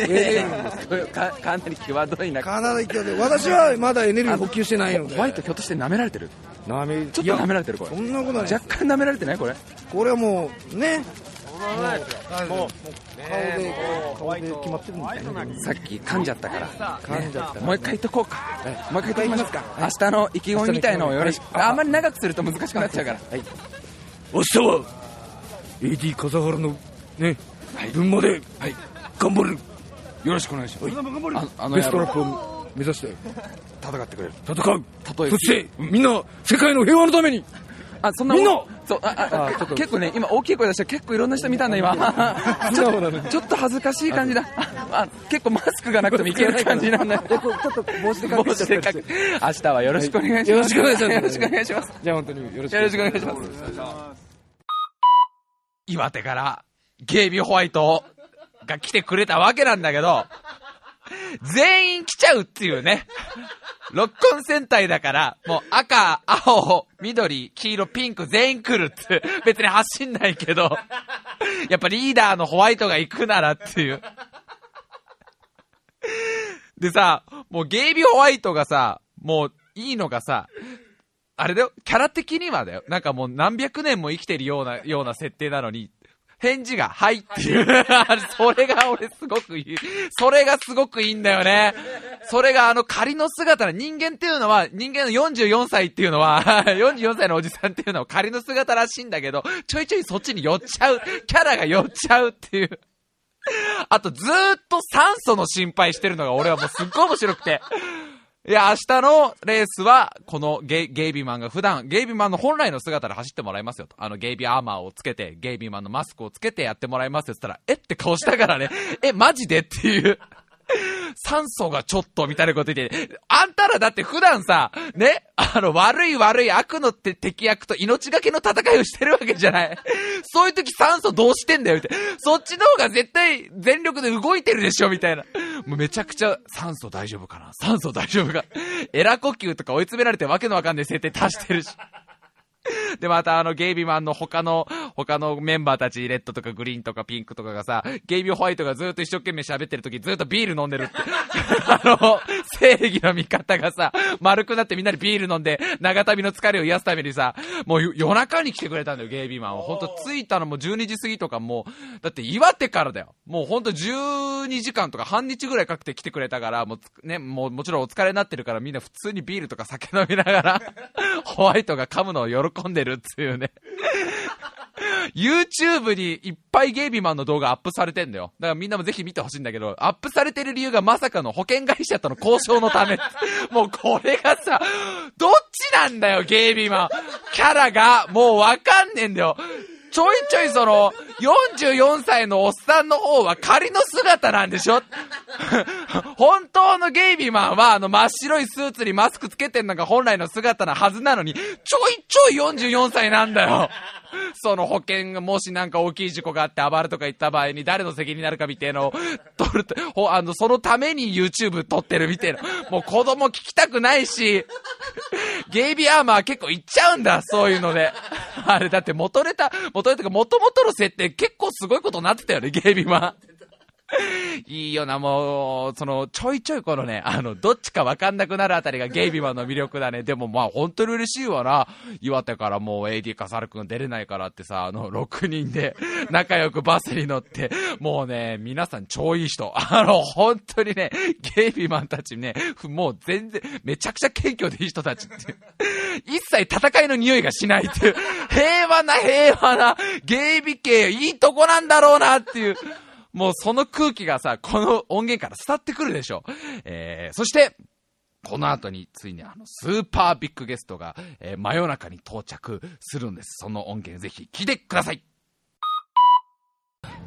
えー かかなり際どいな。かなり際どい私はまだエネルギー補給してないので。ホワイトひょっとして舐められてる？なめ、ちょっと舐められてるこれ。そんなことない。若干舐められてないこれ？これはもう、ね。もう、顔で、顔で決まってるんですよね。さっき噛んじゃったから。噛んじゃった。もう一回言っとこうか。もう一回言っときますか。明日の意気込みみたいのをよろしく。あんまり長くすると難しくなっちゃうから。明日は、AD 笠原の、ね、分まで頑張る。よろしくお願いします。ああのベストラップを目指して戦ってくれる戦う。そしてみんな世界の平和のためにあそんなみんな。そうああ結構ね今大きい声出して結構いろんな人見たんだ今。ちょっとちょっと恥ずかしい感じだ。あ結構マスクがなくてもいける感じなんだ。よちょっと帽子でかけちゃったりして。明日はよろしくお願いします。よろしくお願いします。よろしくお願いします。じゃあ本当によろしくよろしくお願いします。岩手からゲイビーホワイトが来てくれたわけなんだけど、全員来ちゃうっていうね。六根戦隊だから、もう赤、青、緑、黄色、ピンク全員来るって、別に走んないけど、やっぱリーダーのホワイトが行くならっていう。でさ、もうゲイビーホワイトがさ、もういいのがさ、あれだよ、キャラ的にはだよ。なんかもう何百年も生きてるような、ような設定なのに、返事が、はいっていう。それが俺すごくいい。それがすごくいいんだよね。それがあの仮の姿の人間っていうのは、人間の44歳っていうのは、44歳のおじさんっていうのは仮の姿らしいんだけど、ちょいちょいそっちに寄っちゃう。キャラが寄っちゃうっていう。あとずーっと酸素の心配してるのが俺はもうすっごい面白くて。いや、明日のレースは、このゲイゲイビーマンが普段、ゲイビーマンの本来の姿で走ってもらいますよと。あの、ゲイビーアーマーをつけて、ゲイビーマンのマスクをつけてやってもらいますよって言ったら、えって顔したからね、え、マジでっていう。酸素がちょっと、みたいなこと言って、あんたらだって普段さ、ね、あの、悪い悪い悪のって敵役と命がけの戦いをしてるわけじゃない。そういう時酸素どうしてんだよ、みたいな。そっちの方が絶対全力で動いてるでしょ、みたいな。もうめちゃくちゃ酸素大丈夫かな？酸素大丈夫か？エラ呼吸とか追い詰められてわけのわかんない設定足してるし。で、またあの、ゲイビーマンの他の、他のメンバーたち、レッドとかグリーンとかピンクとかがさ、ゲイビーホワイトがずっと一生懸命喋ってる時ずっとビール飲んでるって。あの、正義の味方がさ、丸くなってみんなでビール飲んで、長旅の疲れを癒すためにさ、もう夜中に来てくれたんだよ、ゲイビーマンは。ほんと着いたのも12時過ぎとかもう、だって岩手からだよ。もうほんと12時間とか半日ぐらいかけて来てくれたから、もうね、もうもちろんお疲れになってるからみんな普通にビールとか酒飲みながら、ホワイトが噛むのを喜んでるっていうね。YouTube にいっぱいゲイビーマンの動画アップされてんだよ。だからみんなもぜひ見てほしいんだけど、アップされてる理由がまさかの保険会社との交渉のため。もうこれがさ、どっちなんだよ、ゲイビーマン。キャラが、もうわかんねえんだよ。ちょいちょいその、44歳のおっさんの方は仮の姿なんでしょ？本当のゲイビーマンは、あの真っ白いスーツにマスクつけてんのが本来の姿なはずなのに、ちょいちょい44歳なんだよ。その保険がもしなんか大きい事故があって暴れとか言った場合に誰の責任になるかみたいのを撮ると、ほあの、そのために YouTube 撮ってるみたいな。もう子供聞きたくないし、ゲイビーアーマー結構いっちゃうんだ、そういうので。あれだって元ネタ、元ネタが元々の設定結構すごいことになってたよね、ゲイビーマン。いいよな、もう、その、ちょいちょいこのね、あの、どっちかわかんなくなるあたりがゲイビマンの魅力だね。でもまあ、本当に嬉しいわな。岩手からもう AD かサルくん出れないからってさ、あの、6人で仲良くバスに乗って、もうね、皆さん超いい人。あの、本当にね、ゲイビマンたちね、もう全然、めちゃくちゃ謙虚でいい人たちっていう。一切戦いの匂いがしないっていう。平和な平和な、ゲイビ系、いいとこなんだろうなっていう。もうその空気がさ、この音源から伝わってくるでしょ。えー、そして、この後についにあのスーパービッグゲストが、えー真夜中に到着するんです。その音源ぜひ聞いてください。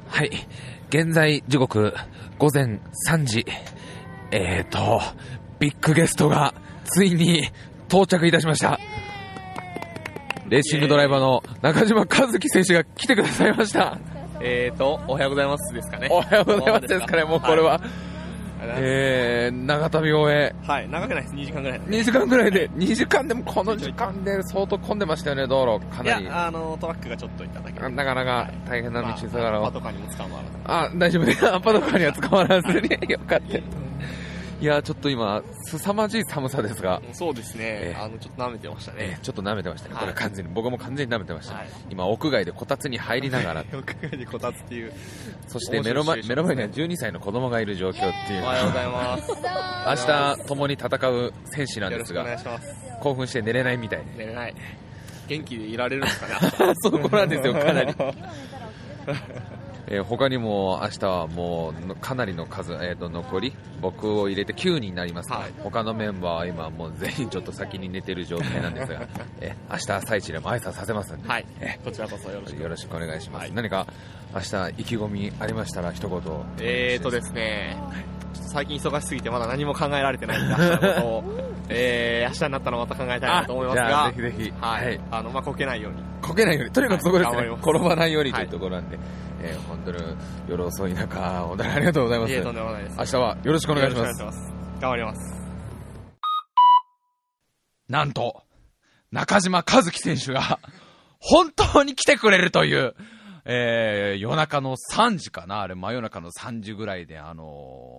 はい。現在時刻午前3時。えーと、ビッグゲストがついに到着いたしました。レーシングドライバーの中島和樹選手が来てくださいました。えーと、おはようございますですかね。おはようございますですかね、もうこれは。えー、長旅を終え、はい、長くないです、2時間ぐらい。2時間ぐらいで、2時間でもこの時間で相当混んでましたよね、道路。かいなり。や、あの、トラックがちょっといただけで。なかなか大変な道まあだから。パトカーにも捕まらず。あ、大丈夫です。パトカーには捕まらずによかった。いや、ちょっと今、凄まじい寒さですが、そうですね、あの、ちょっと舐めてましたね。えーちょっと舐めてましたね。これはい完全に、僕も完全に舐めてました。はい今、屋外でこたつに入りながら、屋外でこたつっていう。そして目の前、目の前には12歳の子供がいる状況っていう。おはようございます。明日、共に戦う戦士なんですが興奮して寝れないみたいで。寝れない。元気でいられるんですかね そこなんですよ、かなり。えー他にも明日はもうのかなりの数、えー、と残り僕を入れて9人になります、他のメンバーは今もう全員ちょっと先に寝てる状態なんですが、えー明日朝一でも挨拶させますんで、はい。えーこちらこそよろしく。よろしくお願いします、何か明日意気込みありましたら一言えーとですね、ちょっと最近忙しすぎてまだ何も考えられてないんで、明日のことを、えー、明日になったらまた考えたいなと思いますが、ぜひぜひ。はい、はい。あの、まあ、こけないように。こけないように、とにかくそこですね、はい。転ばないようにというところなんで、えー本当に夜遅い中、本当にありがとうございます。いえとんでもないです。明日はよろしくお願いします。ます。頑張ります。なんと、中島和樹選手が、本当に来てくれるという、えー夜中の3時かな。あれ、真夜中の3時ぐらいで、あの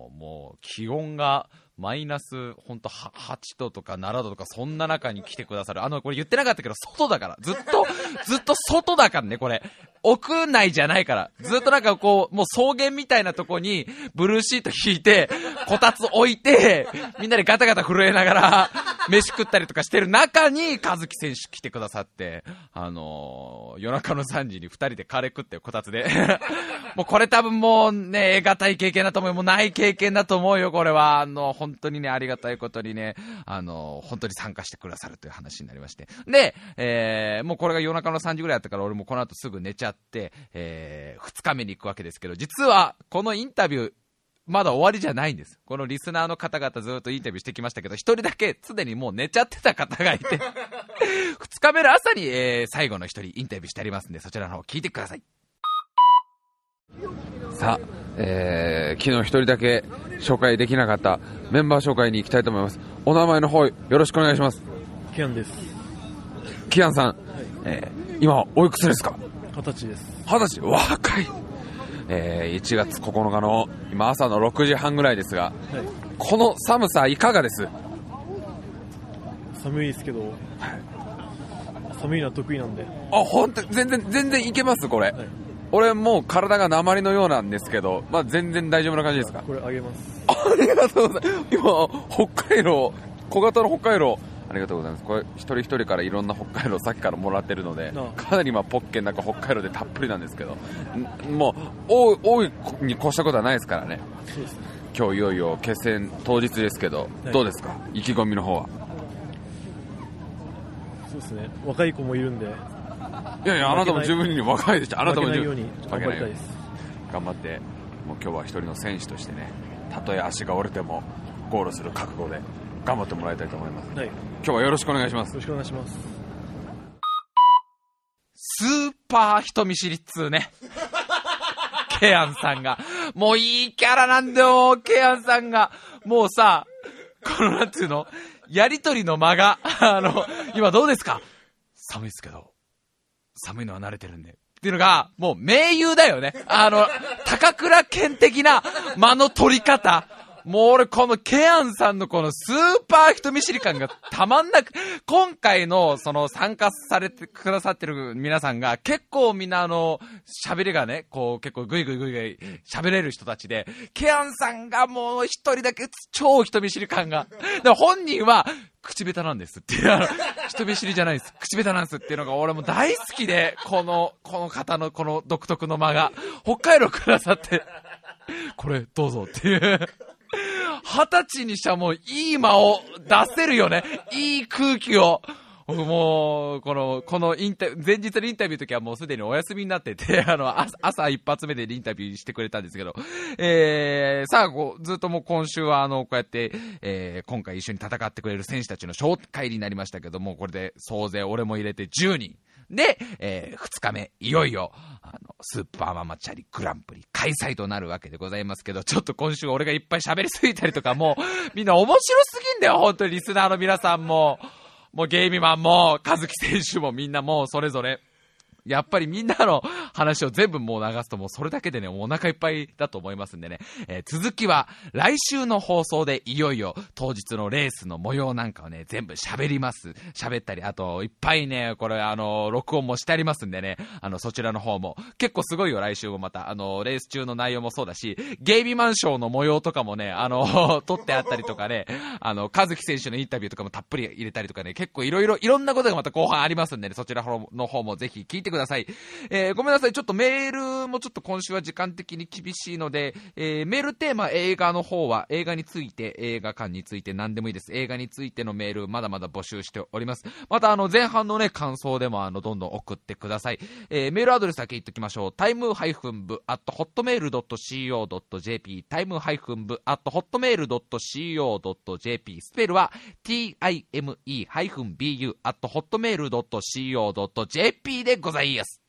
ーもう、気温が、マイナス、ほんと、は8度とか7度とか、そんな中に来てくださる。あの、これ言ってなかったけど、外だから。ずっと、ずっと外だからね、これ。屋内じゃないから。ずっとなんかこう、もう草原みたいなとこに、ブルーシート引いて、こたつ置いて、みんなでガタガタ震えながら、飯食ったりとかしてる中に、和樹選手来てくださって、あのー夜中の3時に2人でカレー食ってこたつで。もうこれ多分もうね、得難い経験だと思うよ。もうない経験だと思うよ、これは。あの、本当にね、ありがたいことにね、あの、本当に参加してくださるという話になりまして。で、えーもうこれが夜中の3時ぐらいだったから、俺もこの後すぐ寝ちゃって、えー、2日目に行くわけですけど、実は、このインタビュー、まだ終わりじゃないんです。このリスナーの方々ずっとインタビューしてきましたけど、一人だけすでにもう寝ちゃってた方がいて、二日目の朝に、えー最後の一人インタビューしてありますんで、そちらの方聞いてください。さあ、えー昨日一人だけ紹介できなかったメンバー紹介に行きたいと思います。お名前の方よろしくお願いします。キャンです。キアンさん、えー今おいくつですか？二十歳です。二十歳？若い、えー1月9日の今朝の6時半ぐらいですが、はい。この寒さいかがです？寒いですけど、寒いのは得意なんで。あ、本当全然、全然いけます、これ。俺もう体が鉛のようなんですけど、まあ全然大丈夫な感じですか？これあげます。ありがとうございます。今、北海道、小型の北海道、ありがとうございます。これ、一人一人からいろんな北海道さっきからもらってるのでかなり今、ポッケの中北海道でたっぷりなんですけど、んもう、多い、に越したことはないですからね。そうですね。今日いよいよ決戦当日ですけど、はいどうですか？意気込みの方は。そうですね。若い子もいるんで。いやいや、あなたも十分に若いでしょ。あなたも十分負けないように頑張りたいです。頑張って、もう今日は一人の選手としてね、たとえ足が折れてもゴールする覚悟で頑張ってもらいたいと思います。はい。今日はよろしくお願いします。よろしくお願いします。スーパー人見知りっつうね。ケアンさんが。もういいキャラなんだよ、ケアンさんが。もうさ、このなんていうの？やりとりの間が、あの、今どうですか？寒いですけど、寒いのは慣れてるんで。っていうのが、もう盟友だよね。あの、高倉健的な間の取り方。もう俺このケアンさんのこのスーパー人見知り感がたまんなく、今回のその参加されてくださってる皆さんが結構みんなあの、喋りがね、こう結構グイグイグイグイ喋れる人たちで、ケアンさんがもう一人だけ超人見知り感が。で本人は、口下手なんですっていう、人見知りじゃないです。口下手なんですっていうのが俺も大好きで、この、この方のこの独特の間が、北海道くださって、これどうぞっていう。二十歳にしてはもういい間を出せるよね。いい空気を。もう、この、このインタ、前日のインタビューの時はもうすでにお休みになってて、あの、朝朝一発目でインタビューしてくれたんですけど、えー、さあ、こう、ずっともう今週はあの、こうやって、えー、今回一緒に戦ってくれる選手たちの紹介になりましたけども、これで総勢俺も入れて10人。で、えー、2日目、いよいよ、あの、スーパーママチャリグランプリ開催となるわけでございますけど、ちょっと今週俺がいっぱい喋りすぎたりとか、もう、みんな面白すぎんだよ、本当にリスナーの皆さんも。もうゲイミマンも、和樹選手もみんなもうそれぞれ。やっぱりみんなの話を全部もう流すともうそれだけでね、お腹いっぱいだと思いますんでね。えー続きは来週の放送でいよいよ当日のレースの模様なんかをね、全部喋ります。喋ったり、あといっぱいね、これあの、録音もしてありますんでね、あの、そちらの方も。結構すごいよ、来週もまた。あの、レース中の内容もそうだし、ゲイビマンショーの模様とかもね、あの、撮ってあったりとかね、あの、和樹選手のインタビューとかもたっぷり入れたりとかね、結構いろいろ、いろんなことがまた後半ありますんでね、そちらの方もぜひ聞いててください。えー、ごめんなさい、ちょっとメールもちょっと今週は時間的に厳しいので、えー、メールテーマ映画の方は、映画について、映画館について何でもいいです。映画についてのメール、まだまだ募集しております。また、あの、前半のね、感想でも、あの、どんどん送ってください。えー、メールアドレスだけ言っときましょう。タイムハイフン部、アットホットメール .co.jp、タイムハイフン部、アットホットメール .co.jp、スペルは、time-bu、アットホットございます。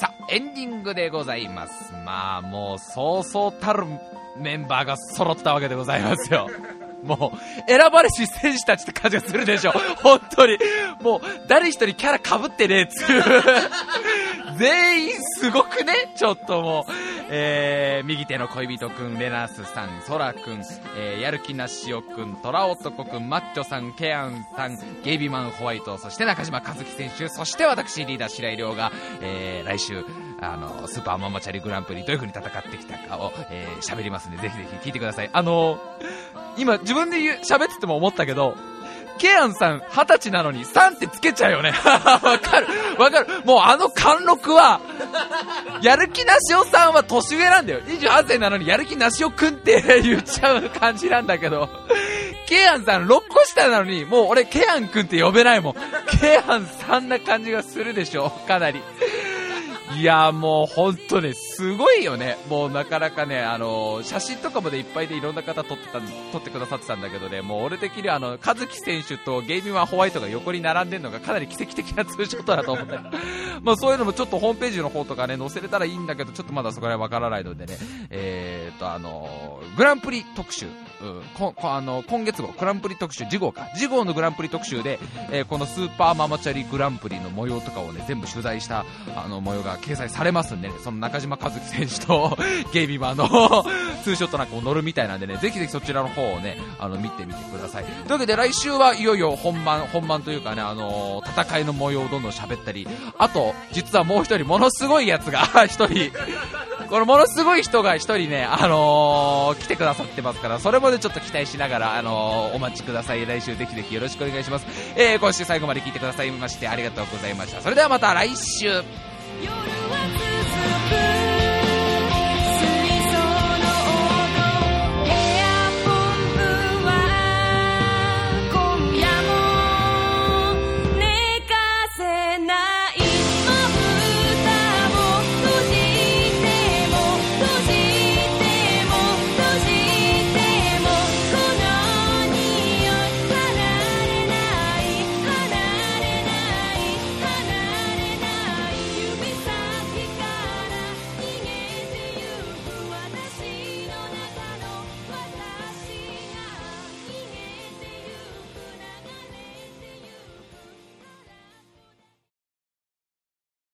さあ、エンディングでございます。まあ、もう、そうそうたるメンバーが揃ったわけでございますよ。もう、選ばれし選手たちって感じがするでしょ。本当に。もう、誰一人キャラ被ってねえっつう。全員すごくねちょっともう。えー、右手の恋人くん、レナースさん、ソラくん、えー、やる気なしおくん、トラ男くん、マッチョさん、ケアンさん、ゲイビマンホワイト、そして中島和樹選手、そして私リーダー白井亮が、えー、来週、あの、スーパーママチャリグランプリどういう風に戦ってきたかを、えー、喋りますんで、ぜひぜひ聞いてください。あの今自分で言う、喋ってても思ったけど、ケアンさん二十歳なのに3ってつけちゃうよね。わかるわかるもうあの貫禄は、やる気なしおさんは年上なんだよ。28歳なのにやる気なしおくんって 言っちゃう感じなんだけど、ケアンさん6個下なのに、もう俺ケアンくんって呼べないもん。ケアンさんな感じがするでしょかなり。いやもう本当ね、すごいよね。もうなかなかね、あの写真とかもでいっぱいでいろんな方撮ってた、撮ってくださってたんだけどね、もう俺的にはあの、和樹選手とゲイミマンホワイトが横に並んでるのがかなり奇跡的なツーショットだと思ったり。まあそういうのもちょっとホームページの方とかね、載せれたらいいんだけど、ちょっとまだそこら辺わからないのでね、えーと、あのグランプリ特集、うん、ここあの今月号、グランプリ特集、次号か、次号のグランプリ特集で、えーこのスーパーママチャリグランプリの模様とかをね、全部取材した、あの、模様が掲載されますんでね、その中島和樹選手と、ゲイビマの ツーショットなんかも載るみたいなんでね、ぜひぜひそちらの方をね、あの、見てみてください。というわけで来週はいよいよ本番、本番というかね、あのー戦いの模様をどんどん喋ったり、あと、実はもう一人、ものすごいやつが、一人、このものすごい人が一人ね、あのー来てくださってますから、それまでちょっと期待しながら、あのーお待ちください。来週ぜひぜひよろしくお願いします。えー、今週最後まで聞いてくださいましてありがとうございました。それではまた来週。